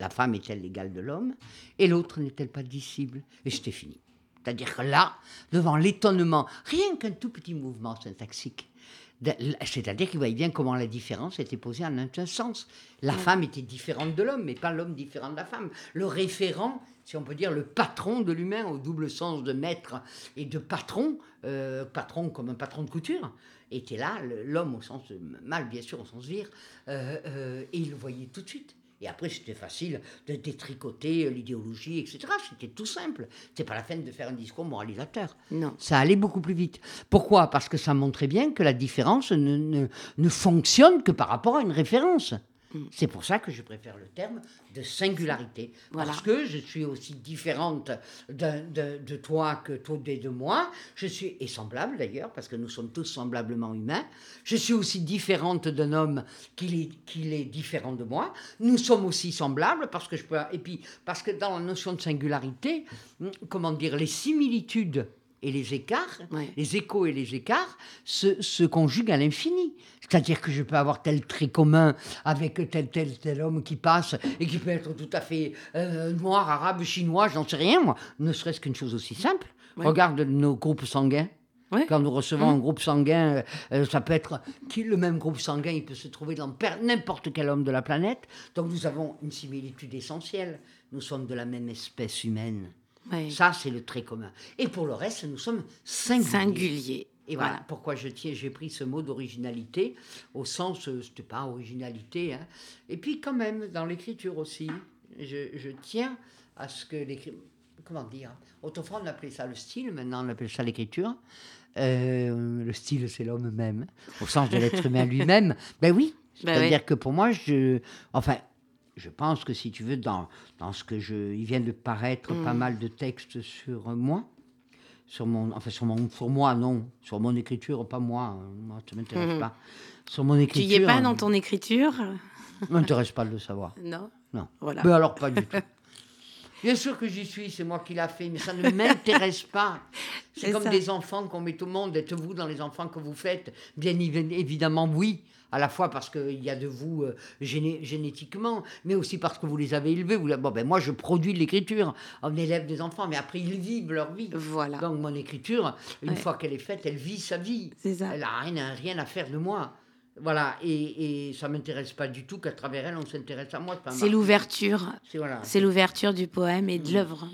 La femme est-elle l'égale de l'homme Et l'autre n'est-elle pas disciple? Et c'était fini. C'est-à-dire que là, devant l'étonnement, rien qu'un tout petit mouvement syntaxique, c'est-à-dire qu'il voyait bien comment la différence était posée en un sens. La femme était différente de l'homme, mais pas l'homme différent de la femme. Le référent, si on peut dire, le patron de l'humain, au double sens de maître et de patron, euh, patron comme un patron de couture, était là, l'homme au sens mal, bien sûr, au sens vire, euh, euh, et il le voyait tout de suite. Et après, c'était facile de détricoter l'idéologie, etc. C'était tout simple. C'est pas la peine de faire un discours moralisateur. Non. Ça allait beaucoup plus vite. Pourquoi? Parce que ça montrait bien que la différence ne, ne, ne fonctionne que par rapport à une référence. Mm. C'est pour ça que je préfère le terme de singularité. Voilà. Parce que je suis aussi différente de, de toi que toi et de moi. Je suis, et semblable d'ailleurs, parce que nous sommes tous semblablement humains. Je suis aussi différente d'un homme qu'il est, qu'il est différent de moi. Nous sommes aussi semblables, parce que je peux. Et puis, parce que dans la notion de singularité, hum, comment dire, les similitudes et les écarts, Ouais. les échos et les écarts se, se conjuguent à l'infini. C'est-à-dire que je peux avoir tel trait commun avec tel, tel, tel homme qui passe et qui peut être tout à fait euh, noir, arabe, chinois, j'en sais rien, moi. Ne serait-ce qu'une chose aussi simple. Ouais. Regarde nos groupes sanguins. Ouais. Quand nous recevons un groupe sanguin, euh, euh, ça peut être qui le même groupe sanguin, il peut se trouver dans n'importe quel homme de la planète. Donc nous avons une similitude essentielle. Nous sommes de la même espèce humaine. Ça, c'est le trait commun. Et pour le reste, nous sommes singuliers. Singulier. Et voilà, pourquoi je tiens, j'ai pris ce mot d'originalité, au sens, euh, c'était pas originalité, hein. et puis quand même, dans l'écriture aussi, je, je tiens à ce que l'écri- comment dire Autrefois, on appelait ça le style, maintenant on appelle ça l'écriture. Euh, le style, c'est l'homme même, au sens de l'être humain lui-même. Ben oui, Bah c'est-à-dire que pour moi, je, enfin, je pense que si tu veux, dans, dans ce que je, il vient de paraître Mm. pas mal de textes sur moi, sur mon, enfin sur mon, sur moi non, sur mon écriture, pas moi, hein, moi ça m'intéresse Mhm. pas. Sur mon Tu écriture, y es pas dans ton écriture m'intéresse pas de le savoir. Non. Non. Voilà. Mais alors pas du tout. Bien sûr que j'y suis, c'est moi qui l'a fait, mais ça ne m'intéresse pas. C'est comme ça. des enfants qu'on met au monde. Êtes-vous dans les enfants que vous faites? Bien évi- évidemment, oui. À la fois parce qu'il y a de vous euh, géné- génétiquement, mais aussi parce que vous les avez élevés. Vous, bon, ben moi, je produis de l'écriture. On élève des enfants, mais après, ils vivent leur vie. Voilà. Donc, mon écriture, une Ouais. fois qu'elle est faite, elle vit sa vie. Ça. Elle n'a rien, rien à faire de moi. Voilà, et, et ça m'intéresse pas du tout qu'à travers elle, on s'intéresse à moi. C'est l'ouverture. c'est voilà. L'ouverture du poème et de l'œuvre.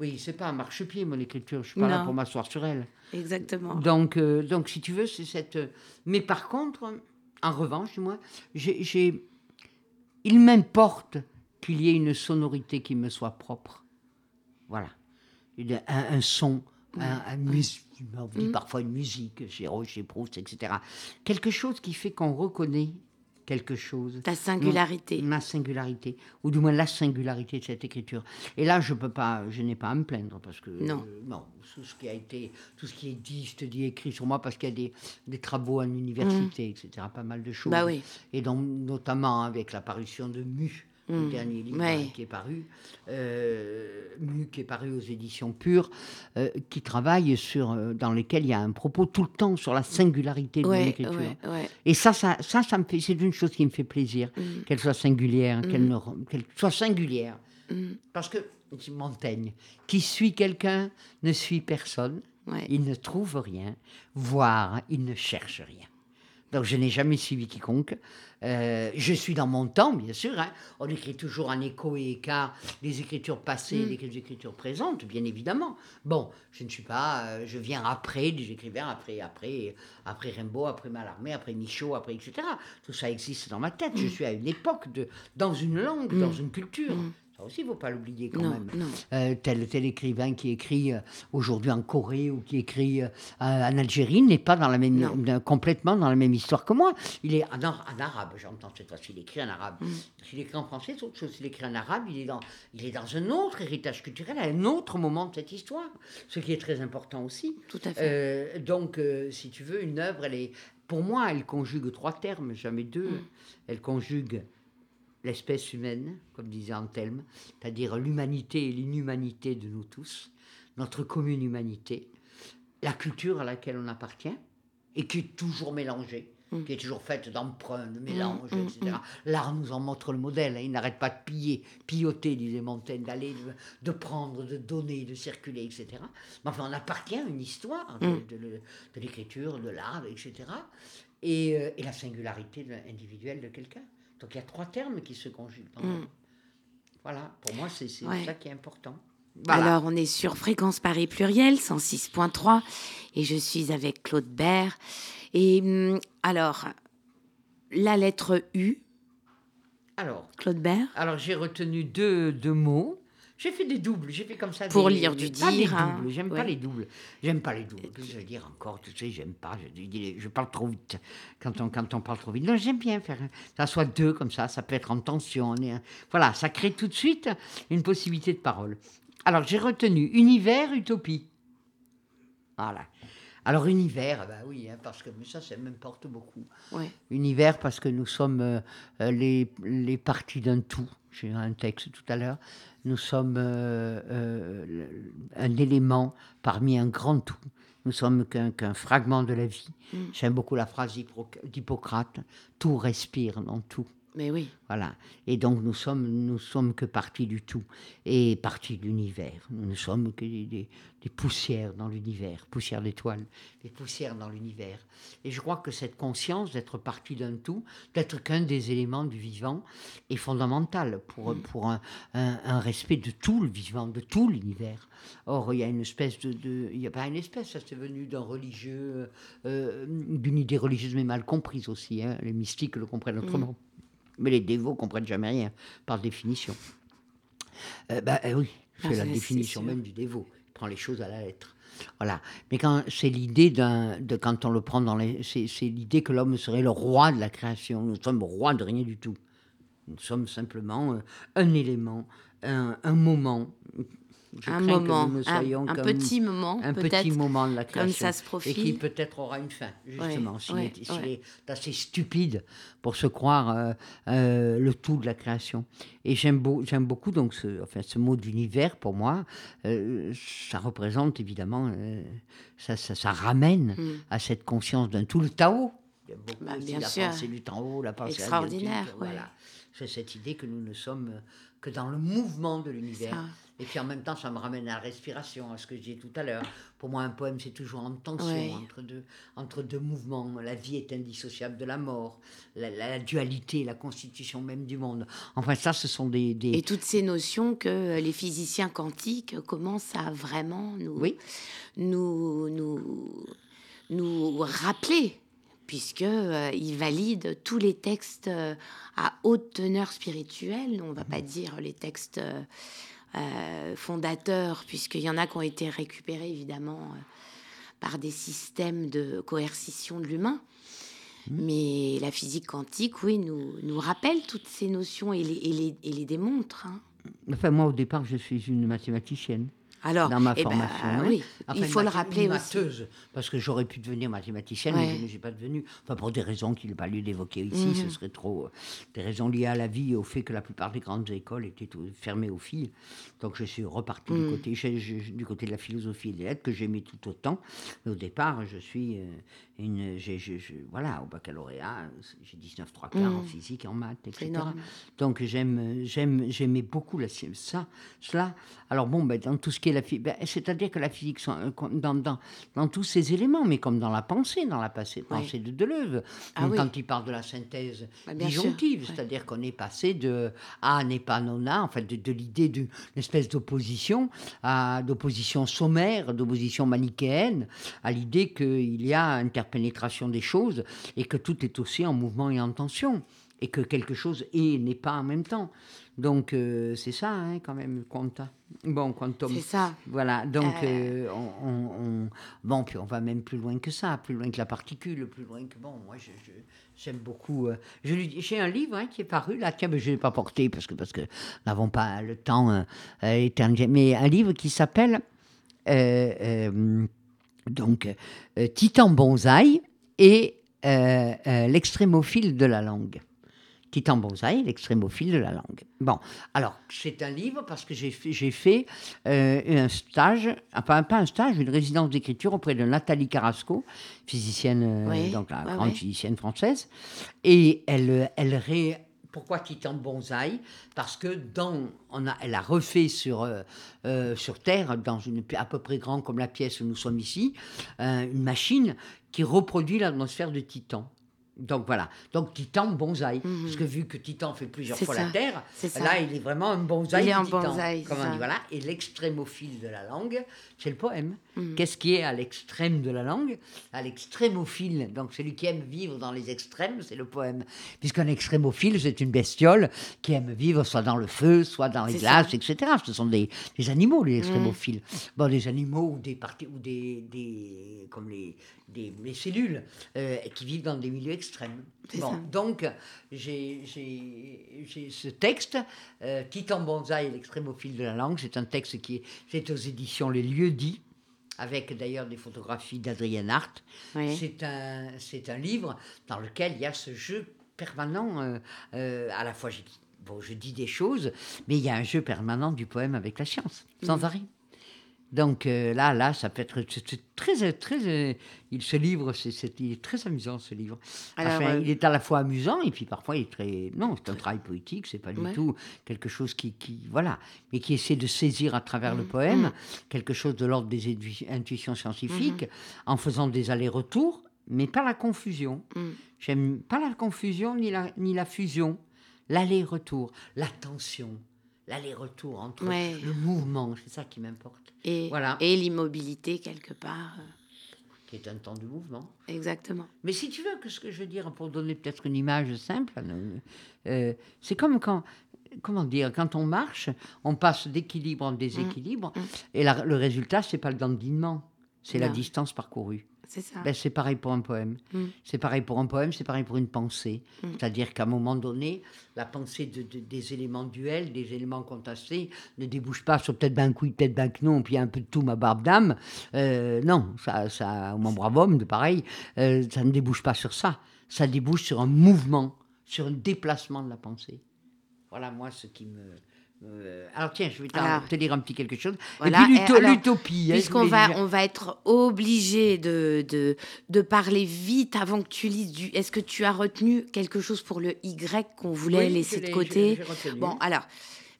Oui, c'est pas un marchepied, mon écriture. Je suis pas là pour m'asseoir sur elle. Exactement. Donc, euh, donc, si tu veux, c'est cette. euh, Mais par contre, en revanche, moins, j'ai, j'ai- il m'importe qu'il y ait une sonorité qui me soit propre. Voilà. Un, un son, un, un mus- on dit Mm. parfois une musique, chez Roche, chez Proust, etc. Quelque chose qui fait qu'on reconnaît quelque chose. Ta singularité. Ma singularité, ou du moins la singularité de cette écriture. Et là, je peux pas, je n'ai pas à me plaindre parce que Non. euh, non, tout ce qui a été, tout ce qui est dit, je te dis écrit sur moi parce qu'il y a des, des travaux à l'université, etc. Pas mal de choses. Bah oui. Et donc notamment avec l'apparition de Mu, le Mm. dernier livre Ouais. qui est paru, euh, Mu qui est paru aux éditions Pures, euh, qui travaille sur, euh, dans lesquels il y a un propos tout le temps sur la singularité de l'écriture. ouais. Et ça, ça, ça, ça me fait, c'est une chose qui me fait plaisir, Mm. qu'elle soit singulière, qu'elle ne qu'elle soit singulière. Mm. Parce que, dit Montaigne, qui suit quelqu'un ne suit personne, il ne trouve rien, voire il ne cherche rien. Donc je n'ai jamais suivi quiconque. Euh, je suis dans mon temps, bien sûr. hein. On écrit toujours en écho et écart les écritures passées et les écritures présentes, bien évidemment. Bon, je ne suis pas, euh, je viens après des écrivains, après, après, après Rimbaud, après Mallarmé, après Michaud, après etc. Tout ça existe dans ma tête. Je suis à une époque de, dans une langue, dans une culture. Ça aussi, il ne faut pas l'oublier quand Non, même. non. Euh, tel, tel écrivain qui écrit euh, aujourd'hui en Corée ou qui écrit euh, en Algérie n'est pas dans la même, complètement dans la même histoire que moi. Il est en, ar- en arabe, j'entends cette fois-ci, il écrit en arabe. Mm. S'il écrit en français, c'est autre chose. S'il écrit en arabe, il est, dans, il est dans un autre héritage culturel, à un autre moment de cette histoire, ce qui est très important aussi. Tout à fait. Euh, donc, euh, si tu veux, une œuvre, elle est, pour moi, elle conjugue trois termes, jamais deux. Mm. Elle conjugue l'espèce humaine, comme disait Antelme, c'est-à-dire l'humanité et l'inhumanité de nous tous, notre commune humanité, la culture à laquelle on appartient, et qui est toujours mélangée, Mm. qui est toujours faite d'emprunts, de mélanges, mm, etc. L'art nous en montre le modèle, hein, il n'arrête pas de piller, pilloter, disait Montaigne, d'aller, de, de prendre, de donner, de circuler, etc. Mais enfin, on appartient à une histoire de, Mm. l'écriture, de l'art, etc. Et, euh, et la singularité individuelle de quelqu'un. Donc il y a trois termes qui se conjuguent. Mm. Voilà, pour moi, c'est Ouais. ça qui est important. Voilà. Alors, on est sur Fréquence Paris Pluriel, 106.3, et je suis avec Claude Bert. Et hum, alors, la lettre U, Alors, Claude Bert alors j'ai retenu deux, deux mots. J'ai fait des doubles, j'ai fait comme ça. Pour des- lire du dire, hein. doubles, J'aime pas les doubles. J'aime pas les doubles. Je vais dire encore, tu sais, j'aime pas. Je, parle trop vite quand on, quand on parle trop vite. Non, j'aime bien faire ça soit deux comme ça. Ça peut être en tension. on est- voilà, ça crée tout de suite une possibilité de parole. Alors j'ai retenu univers, utopie. Voilà. Alors univers, bah oui, hein, parce que mais ça, ça m'importe beaucoup. Ouais. Univers parce que nous sommes euh, euh, les, les parties d'un tout. J'ai un texte tout à l'heure. Nous sommes euh, euh, un élément parmi un grand tout. Nous sommes qu'un fragment de la vie. Mm. J'aime beaucoup la phrase d'Hippo- d'Hippocrate. Tout respire dans tout. Mais oui. Voilà. Et donc nous sommes, nous sommes que partie du tout et partie de l'univers. Nous ne sommes que des, des- des poussières dans l'univers, poussières d'étoiles, des poussières dans l'univers. Et je crois que cette conscience d'être partie d'un tout, d'être qu'un des éléments du vivant, est fondamentale pour, pour un, un- un respect de tout le vivant, de tout l'univers. Or, il y a une espèce de... de- il n'y a pas une espèce, ça c'est venu d'un religieux, euh, d'une idée religieuse mais mal comprise aussi. hein. Les mystiques le comprennent autrement. Mais les dévots comprennent jamais rien, par définition. Euh, bah, euh, oui, C'est Ah, la définition même du dévot. Il prend les choses à la lettre. Voilà. Mais quand c'est l'idée d'un, de quand on le prend dans les, c'est, l'idée que l'homme serait le roi de la création. Nous sommes rois de rien du tout. Nous sommes simplement euh, un élément, un, un moment. Je un que moment, nous un, comme petit moment, un petit moment de la comme création. ça se Et profile. qui peut-être aura une fin, justement. s'il ouais, est, s'il ouais. est assez stupide pour se croire euh, euh, le tout de la création. Et j'aime, beau, beaucoup donc ce, enfin, ce mot d'univers, pour moi, euh, ça représente évidemment, ça, ça, ça ramène Mm. à cette conscience d'un tout, le Tao. Il y a beaucoup Bah, aussi bien la sûr. pensée du Tao, la pensée Extraordinaire. Voilà. C'est cette idée que nous ne sommes que dans le mouvement de l'univers. Et puis en même temps, ça me ramène à la respiration, à ce que je disais tout à l'heure. Pour moi, un poème, c'est toujours en tension Ouais. entre, deux, entre deux mouvements. La vie est indissociable de la mort, la, dualité, la constitution même du monde. Enfin, ça, ce sont des... des- Et toutes ces notions que les physiciens quantiques commencent à vraiment nous, Oui. nous, nous, nous rappeler, puisqu'ils valident tous les textes euh, à haute teneur spirituelle. On ne va pas dire les textes euh, euh, fondateurs, puisqu'il y en a qui ont été récupérés évidemment euh, par des systèmes de coercition de l'humain. Mais la physique quantique, oui, nous, nous rappelle toutes ces notions et les, et les, et les démontre. hein. Enfin, moi, au départ, je suis une mathématicienne. Alors, dans ma eh ben, formation. oui, Enfin, il faut le rappeler aussi. parce que j'aurais pu devenir mathématicienne, Ouais. mais je ne suis pas devenue. Enfin, pour des raisons qu'il n'est pas lieu d'évoquer ici, Mhm. ce serait trop. euh, des raisons liées à la vie et au fait que la plupart des grandes écoles étaient fermées aux filles. Donc, je suis reparti du, Mhm. côté, du côté de la philosophie et des lettres, que j'aimais tout autant. Mais au départ, je suis euh, une. voilà, au baccalauréat, j'ai 19 3 quarts en Mhm. physique, en maths, etc. Donc j'aime, j'aime, j'aimais beaucoup la, ça, cela. Alors bon, ben, dans tout ce qui est la physique, c'est-à-dire que la physique, euh, dans, dans, dans tous ces éléments, mais comme dans la pensée, dans la pensée de Deleuze, Ah oui. quand il parle de la synthèse Bah, disjonctive, ouais. c'est-à-dire qu'on est passé de A n'est pas non A, en fait, de, de l'idée d'une espèce d'opposition, à d'opposition sommaire, d'opposition manichéenne, à l'idée qu'il y a interpénétration des choses et que tout est aussi en mouvement et en tension et que quelque chose est et n'est pas en même temps. Donc euh, c'est ça hein, quand même, quanta. Bon, quantum. C'est ça. Voilà, donc Euh. euh, on, on- on- bon, puis on va même plus loin que ça, plus loin que la particule, plus loin que bon, moi je- je- j'aime beaucoup. je lui- j'ai un livre hein, qui est paru là, tiens, mais je l'ai pas porté parce que parce que nous n'avons pas le temps éternel, mais un livre qui s'appelle donc euh, Titan Bonsaï et euh, euh, l'extrémophile de la langue. Titan Bonsaï, l'extrémophile de la langue. Bon, alors, c'est un livre parce que j'ai fait, j'ai fait euh, un stage, enfin, pas un stage, une résidence d'écriture auprès de Nathalie Carrasco, physicienne, euh, donc la ouais, grande ouais. physicienne française. Et elle, elle ré... Pourquoi Titan Bonsaï? Parce que dans, a, elle a refait sur, euh, euh, Terre, dans une, à peu près grand comme la pièce où nous sommes ici, euh, une machine qui reproduit l'atmosphère de Titan. Donc voilà, donc Titan bonsaï, Mhm. parce que vu que Titan fait plusieurs fois ça, la Terre, là il est vraiment un bonsaï Il est de un Titan. bonsaï, comme on dit, voilà. Et l'extrémophile de la langue, c'est le poème. Mhm. Qu'est-ce qui est à l'extrême de la langue? À l'extrémophile, donc celui qui aime vivre dans les extrêmes, c'est le poème. Puisqu'un extrémophile, c'est une bestiole qui aime vivre soit dans le feu, soit dans les glaces, etc. Ce sont des, des animaux, les extrémophiles. Bon, des animaux ou des parties, ou des, des comme les, des, les cellules euh, qui vivent dans des milieux extrêmes. Bon, donc j'ai ce texte, euh, Titan Bonsaï et l'extrémophile de la langue. C'est un texte qui est, c'est aux éditions Les Lieux Dits, avec d'ailleurs des photographies d'Adrienne Hart. Oui. C'est un, un livre dans lequel il y a ce jeu permanent, euh, euh, à la fois je, dis- bon, je dis des choses, mais il y a un jeu permanent du poème avec la science, sans Mm. arrêt. Donc euh, là, là, ça peut être c'est- c'est très, très, euh, il ce livre, c'est, c'est- il est très amusant ce livre. Alors, Enfin, euh, il est à la fois amusant et puis parfois il est très, non, c'est un travail poétique, c'est pas du Ouais. tout quelque chose qui, qui, voilà, mais qui essaie de saisir à travers le Mm, poème mm. quelque chose de l'ordre des édu- intuitions scientifiques, Mm-hmm. en faisant des allers-retours, mais pas la confusion. J'aime pas la confusion ni la, ni la fusion, l'aller-retour, la tension, l'aller-retour entre Ouais. le mouvement, c'est ça qui m'importe, Et, Voilà. et l'immobilité quelque part. euh, qui est un temps de mouvement. Exactement. Mais si tu veux que ce que je veux dire, pour donner peut-être une image simple, euh, euh, c'est comme quand comment dire, quand on marche, on passe d'équilibre en déséquilibre, Mm. et la- le résultat, c'est pas le dandinement, c'est la distance parcourue. C'est ça. Ben, c'est pareil pour un poème. Mm. C'est pareil pour un poème, c'est pareil pour une pensée. Mm. C'est-à-dire qu'à un moment donné, la pensée de- de- des éléments duels, des éléments contestés, ne débouche pas sur peut-être ben que oui, peut-être ben que non, puis un peu de tout, ma barbe d'âme. Euh, non, ça, ça, mon brave homme, de pareil, euh, ça ne débouche pas sur ça. Ça débouche sur un mouvement, sur un déplacement de la pensée. Voilà, moi, ce qui me. Me- Alors, tiens, je vais Alors, te dire un petit quelque chose. voilà, Et puis, alors, l'utopie. hein, je Puisqu'on voulais va, dire. on va être obligé de, de, de parler vite avant que tu lises du. Est-ce que tu as retenu quelque chose pour le Y qu'on voulait Oui, laisser je de côté j'ai retenu. Bon, alors,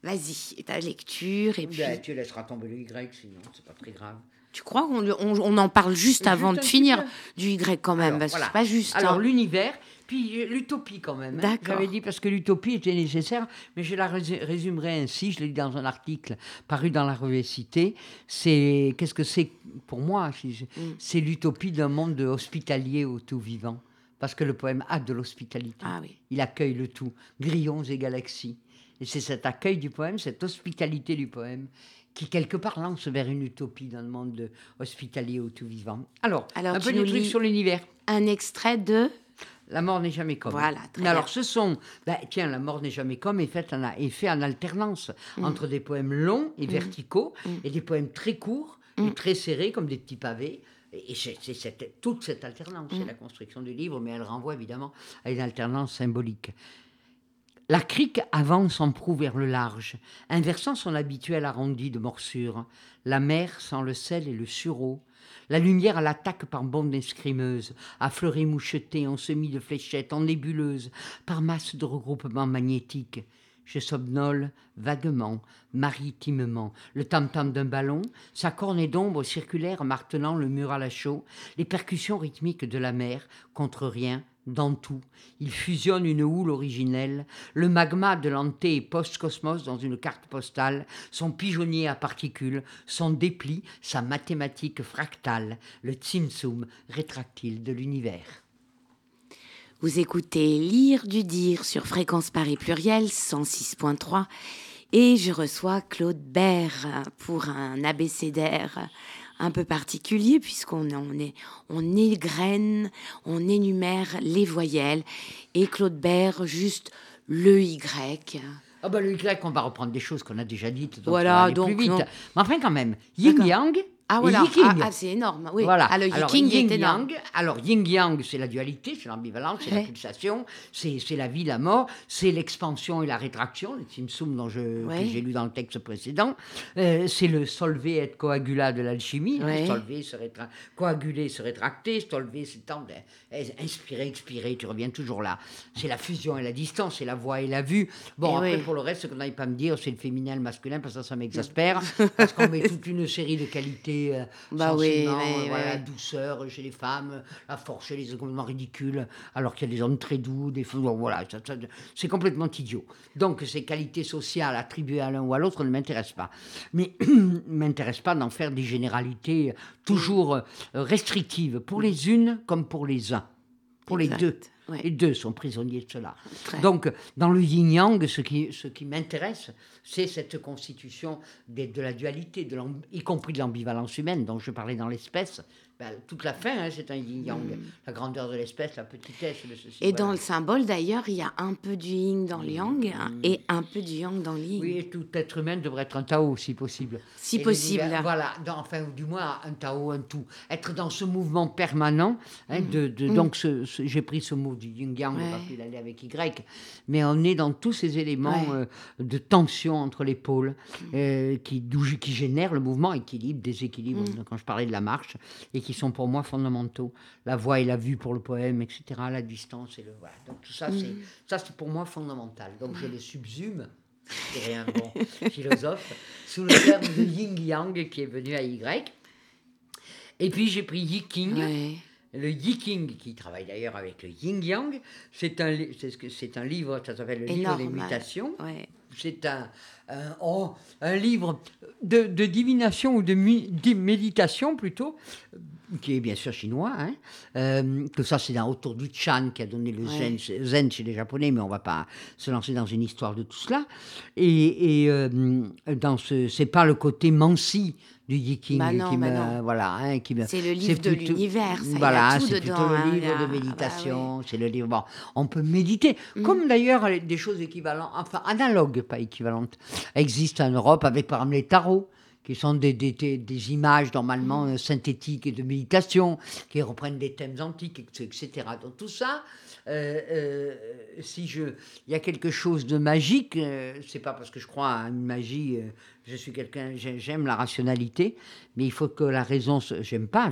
vas-y, ta lecture. Et puis, Ben, tu laisseras tomber le Y, sinon, c'est pas très grave. tu crois qu'on on, on en parle juste Juste avant de finir peu. du Y quand même Alors, Parce que voilà. c'est pas juste. Alors, hein. l'univers, puis euh, l'utopie quand même. hein. D'accord. J'avais dit parce que l'utopie était nécessaire, mais je la rés- résumerai ainsi. Je l'ai dit dans un article paru dans la revue Cité. C'est qu'est-ce que c'est pour moi Mm. C'est l'utopie d'un monde hospitalier au tout vivant. Parce que le poème a de l'hospitalité. Ah oui. Il accueille le tout, grillons et galaxies. Et c'est cet accueil du poème, cette hospitalité du poème, qui quelque part lance vers une utopie dans le monde de- hospitalier au tout vivant. Alors, Alors, un peu de trucs sur l'univers. Un extrait de. La mort n'est jamais comme. Voilà, très Mais alors, ce sont. ben, tiens, la mort n'est jamais comme est fait en, est fait en alternance Mm. entre des poèmes longs et verticaux et des poèmes très courts Mm. et très serrés, comme des petits pavés. Et c'est toute cette alternance, Mm. c'est la construction du livre, mais elle renvoie évidemment à une alternance symbolique. La crique avance en proue vers le large, inversant son habituel arrondi de morsure. La mer sent le sel et le sureau. La lumière à l'attaque par bande escrimeuses, à fleuret moucheté, en semis de fléchettes, en nébuleuse, par masse de regroupements magnétiques. Je somnole vaguement, maritimement, le tam-tam d'un ballon, sa cornée d'ombre circulaire martelant le mur à la chaux, les percussions rythmiques de la mer, contre rien, dans tout. Il fusionne une houle originelle, le magma de l'anté et post-cosmos dans une carte postale, son pigeonnier à particules, son dépli, sa mathématique fractale, le tsum rétractile de l'univers. Vous écoutez Lire du Dire sur Fréquence Paris Pluriel 106.3 et je reçois Claude Bert pour un abécédaire un peu particulier puisqu'on on est, on égrène, on énumère les voyelles et Claude Bert juste le Y. Ah bah le Y, on va reprendre des choses qu'on a déjà dites, donc Voilà, ça va aller donc, plus vite. non. Mais enfin quand même, yin-yang Ah voilà, ah, ah, c'est énorme. Oui. Voilà. Ah, le Alors, yiking yin énorme. yang, alors yin yang, c'est la dualité, c'est l'ambivalence, c'est la pulsation, c'est la vie, la mort, c'est l'expansion et la rétraction, le Tsum dont Ouais. j'ai lu dans le texte précédent. Euh, c'est le solvé et coagula de l'alchimie. Ouais. Solvé, se rétra- coaguler, se rétracter, solvé, c'est tendre, eh, inspirer, expirer, tu reviens toujours là. C'est la fusion et la distance, c'est la voix et la vue. Bon, Eh après, oui. pour le reste, ce qu'on n'aille pas me dire, c'est le féminin, le masculin, parce que ça, ça m'exaspère, parce qu'on met toute une série de qualités. Euh, Bah oui, euh, la douceur chez les femmes, la force chez les hommes complètement ridicule, alors qu'il y a des hommes très doux, des femmes, voilà, c'est complètement idiot. Donc ces qualités sociales attribuées à l'un ou à l'autre ne m'intéressent pas. Mais ne m'intéresse pas d'en faire des généralités toujours euh, restrictives pour les unes comme pour les uns, pour Exact, les deux. Ouais. Les deux sont prisonniers de cela. Très. Donc, dans le yin-yang, ce qui, ce qui m'intéresse, c'est cette constitution des- de, la dualité, de y compris de l'ambivalence humaine dont je parlais dans l'espèce. Ben, toute la fin, hein, c'est un yin-yang. La grandeur de l'espèce, la petitesse de ceci. Et dans le symbole, d'ailleurs, il y a un peu du yin dans le yang hein, et un peu du yang dans le yin. Oui, et tout être humain devrait être un Tao, si possible. Si Et possible. l'univers- Voilà, dans- enfin, du moins un Tao, un tout. Être dans ce mouvement permanent. hein, de, de- Donc, ce- ce- j'ai pris ce mot du yin-yang. Ouais. parce qu'il allait avec Y. Mais on est dans tous ces éléments Ouais. Euh, de tension entre les pôles euh, qui, qui génèrent le mouvement, équilibre, déséquilibre, quand je parlais de la marche, et qui sont pour moi fondamentaux. La voix et la vue pour le poème, etc. La distance et le. Voilà. Donc, tout ça, Mm. c'est, ça, c'est pour moi fondamental. Donc, je les subsume je dirais un bon philosophe, sous le terme de yin-yang qui est venu à Y. Et puis j'ai pris Yiking, Ouais. le Yiking qui travaille d'ailleurs avec le. C'est un, li- c'est c'est un livre, ça s'appelle le livre des mutations. Ouais. C'est un, un, oh, un livre de, de divination ou de, de méditation plutôt, qui est bien sûr chinois, hein, euh, que ça c'est autour du Chan qui a donné le zen, chez- zen chez les Japonais, mais on va pas se lancer dans une histoire de tout cela. Et, et, euh, dans ce, c'est pas le côté Mansi du Yiking Bah qui bah me, voilà, hein, qui me, C'est le livre de plutôt- l'univers, ça, Voilà, c'est dedans, plutôt hein, le y livre de ah bah méditation, c'est le livre. bon, on peut méditer, Mm. comme d'ailleurs des choses équivalentes, enfin analogues, pas équivalentes, existent en Europe avec par exemple les tarots qui sont des, des, images normalement euh, synthétiques et de méditation, qui reprennent des thèmes antiques, etc. Donc tout ça, euh, euh, si je, il y a quelque chose de magique, euh, c'est pas parce que je crois à une magie, je suis quelqu'un, j'ai- j'aime la rationalité, mais il faut que la raison, se- j'aime pas,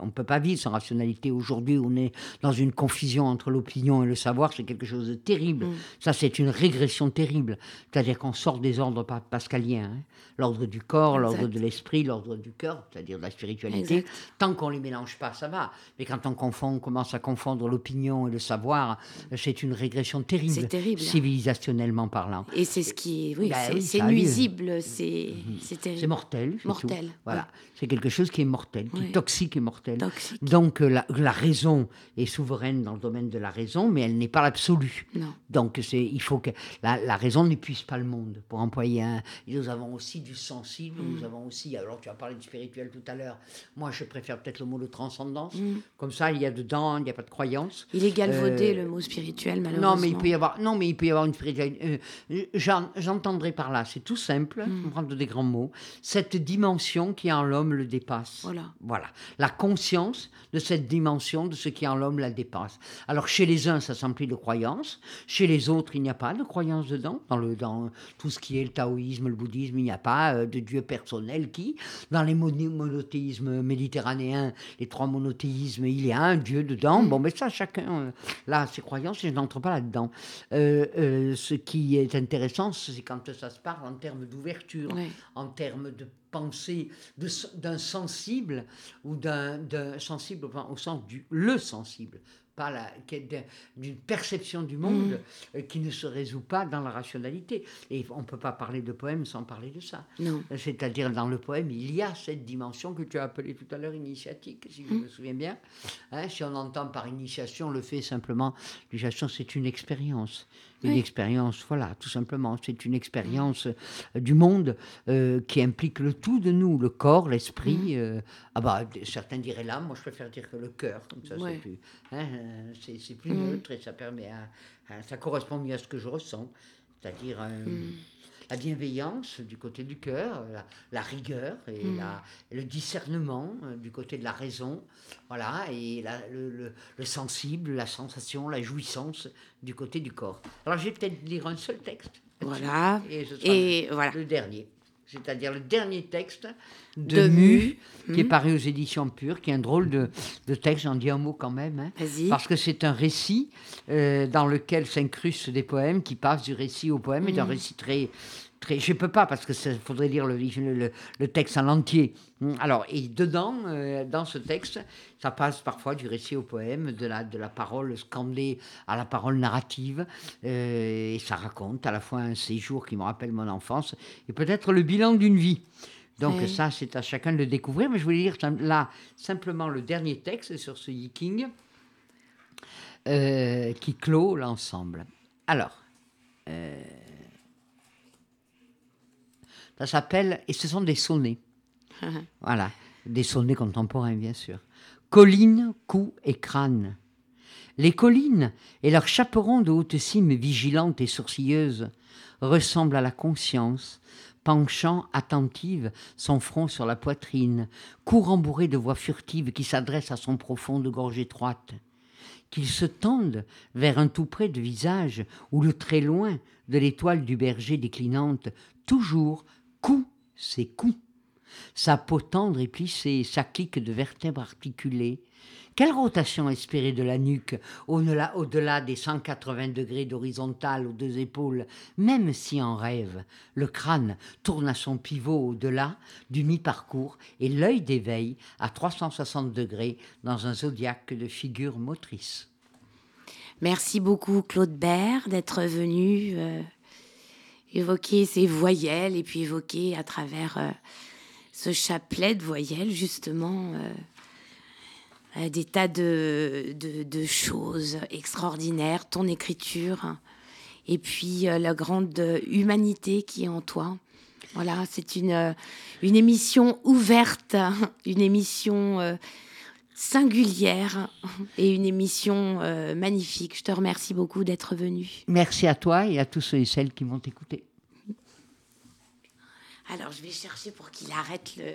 on ne peut pas vivre sans rationalité. Aujourd'hui, on est dans une confusion entre l'opinion et le savoir, c'est quelque chose de terrible. Mm. Ça, c'est une régression terrible. C'est-à-dire qu'on sort des ordres pa- pascaliens, hein. l'ordre du corps, l'ordre de l'esprit, l'ordre du cœur, c'est-à-dire de la spiritualité. Exact. Tant qu'on les mélange pas, ça va. Mais quand on confond, on commence à confondre l'opinion et le savoir, c'est une régression terrible, terrible. civilisationnellement parlant. Et c'est ce qui, oui, Bah c'est oui, c'est nuisible, c'est c'est terrible. C'est mortel. Mortel, tout. Voilà. C'est quelque chose qui est mortel, qui est toxique et mortel. Toxique. Donc euh, la, la raison est souveraine dans le domaine de la raison, mais elle n'est pas l'absolu. Donc c'est, il faut que la, la raison n'épuise pas le monde. Pour employer un, nous avons aussi du sensible. Mm. Nous avons aussi. Alors tu as parlé de spirituel tout à l'heure. Moi je préfère peut-être le mot de transcendance. Mm. Comme ça il y a dedans, il n'y a pas de croyance. Il est galvaudé, Euh, le mot spirituel, malheureusement. Non, mais il peut y avoir, non, mais il peut y avoir une spiritualité. euh, j'en- J'entendrai par là, c'est tout simple, Mm. on prend des grands mots. Cette dimension qui en l'homme le dépasse. Voilà. Voilà. La conscience de cette dimension, de ce qui en l'homme la dépasse. Alors, chez les uns, ça s'emplit de croyances. Chez les autres, il n'y a pas de croyance dedans. Dans, le, dans tout ce qui est le taoïsme, le bouddhisme, il n'y a pas euh, de Dieu personnel qui. Dans les mono- monothéismes méditerranéens, les trois monothéismes, il y a un Dieu dedans. Bon, mais ça, chacun, euh, là, ses croyances, je n'entre pas là-dedans. Euh, euh, ce qui est intéressant, c'est quand ça se parle en termes d'ouverture en termes de pensée d'un sensible ou d'un sensible enfin, au sens du le sensible pas d'une perception du monde euh, qui ne se résout pas dans la rationalité et on ne peut pas parler de poème sans parler de ça Non. c'est-à-dire dans le poème, il y a cette dimension que tu as appelée tout à l'heure initiatique, si je me souviens bien. Hein, si on entend par initiation le fait simplement, l'initiation c'est une expérience. Une Oui. expérience, voilà, tout simplement. C'est une expérience euh, du monde euh, qui implique le tout de nous, le corps, l'esprit. euh, ah bah, certains diraient l'âme, moi je préfère dire que le cœur, comme ça Ouais. c'est plus, hein, c'est, plus Mhm. neutre et ça permet à, à- ça correspond mieux à ce que je ressens, c'est-à-dire euh. La bienveillance du côté du cœur, la, la rigueur et, Mm. la- le discernement euh, du côté de la raison, voilà, et la- le, le- le sensible, la sensation, la jouissance du côté du corps. Alors je vais peut-être lire un seul texte. Voilà. Et ce sera Et le, voilà. le dernier. C'est-à-dire le dernier texte de, De Mu, qui est Mhm. paru aux éditions Pures, qui est un drôle de, de texte, j'en dis un mot quand même. hein. Parce que c'est un récit euh, dans lequel s'incrustent des poèmes qui passent du récit au poème et d'un Mhm. récit très. Très je ne peux pas parce que il faudrait lire le, le, le- le texte en entier. Alors, et dedans, euh, dans ce texte, ça passe parfois du récit au poème, de la, de la parole scandée à la parole narrative. euh, et ça raconte à la fois un séjour qui me rappelle mon enfance et peut-être le bilan d'une vie. Donc Oui. ça, c'est à chacun de le découvrir. Mais je voulais lire là simplement le dernier texte sur ce yiking euh, qui clôt l'ensemble. Alors, euh, ça s'appelle, et ce sont des sonnets. Voilà, des sonnets contemporains, bien sûr. Collines, cou et crâne. Les collines et leurs chaperons de hautes cimes vigilantes et sourcilleuses ressemblent à la conscience, penchant attentive son front sur la poitrine, cou rembourré de voix furtives qui s'adressent à son profonde gorge étroite. Qu'ils se tendent vers un tout près de visage ou le très loin de l'étoile du berger déclinante, toujours cou, c'est cou sa peau tendre et plissée, sa clique de vertèbres articulées. Quelle rotation espérée de la nuque, au-delà, au-delà des 180 degrés d'horizontale aux deux épaules, même si en rêve, le crâne tourne à son pivot au-delà du mi-parcours et l'œil d'éveil à 360 degrés dans un zodiaque de figures motrices. Merci beaucoup, Claude Bert, d'être venu euh, évoquer ces voyelles et puis évoquer à travers euh, ce chapelet de voyelles, justement, euh, euh, des tas de, de, choses extraordinaires, ton écriture, et puis la grande humanité qui est en toi. Voilà, c'est une, une émission ouverte, une émission singulière et une émission euh, magnifique. Je te remercie beaucoup d'être venu. Merci à toi et à tous ceux et celles qui vont t'écouter. Alors, je vais chercher pour qu'il arrête le...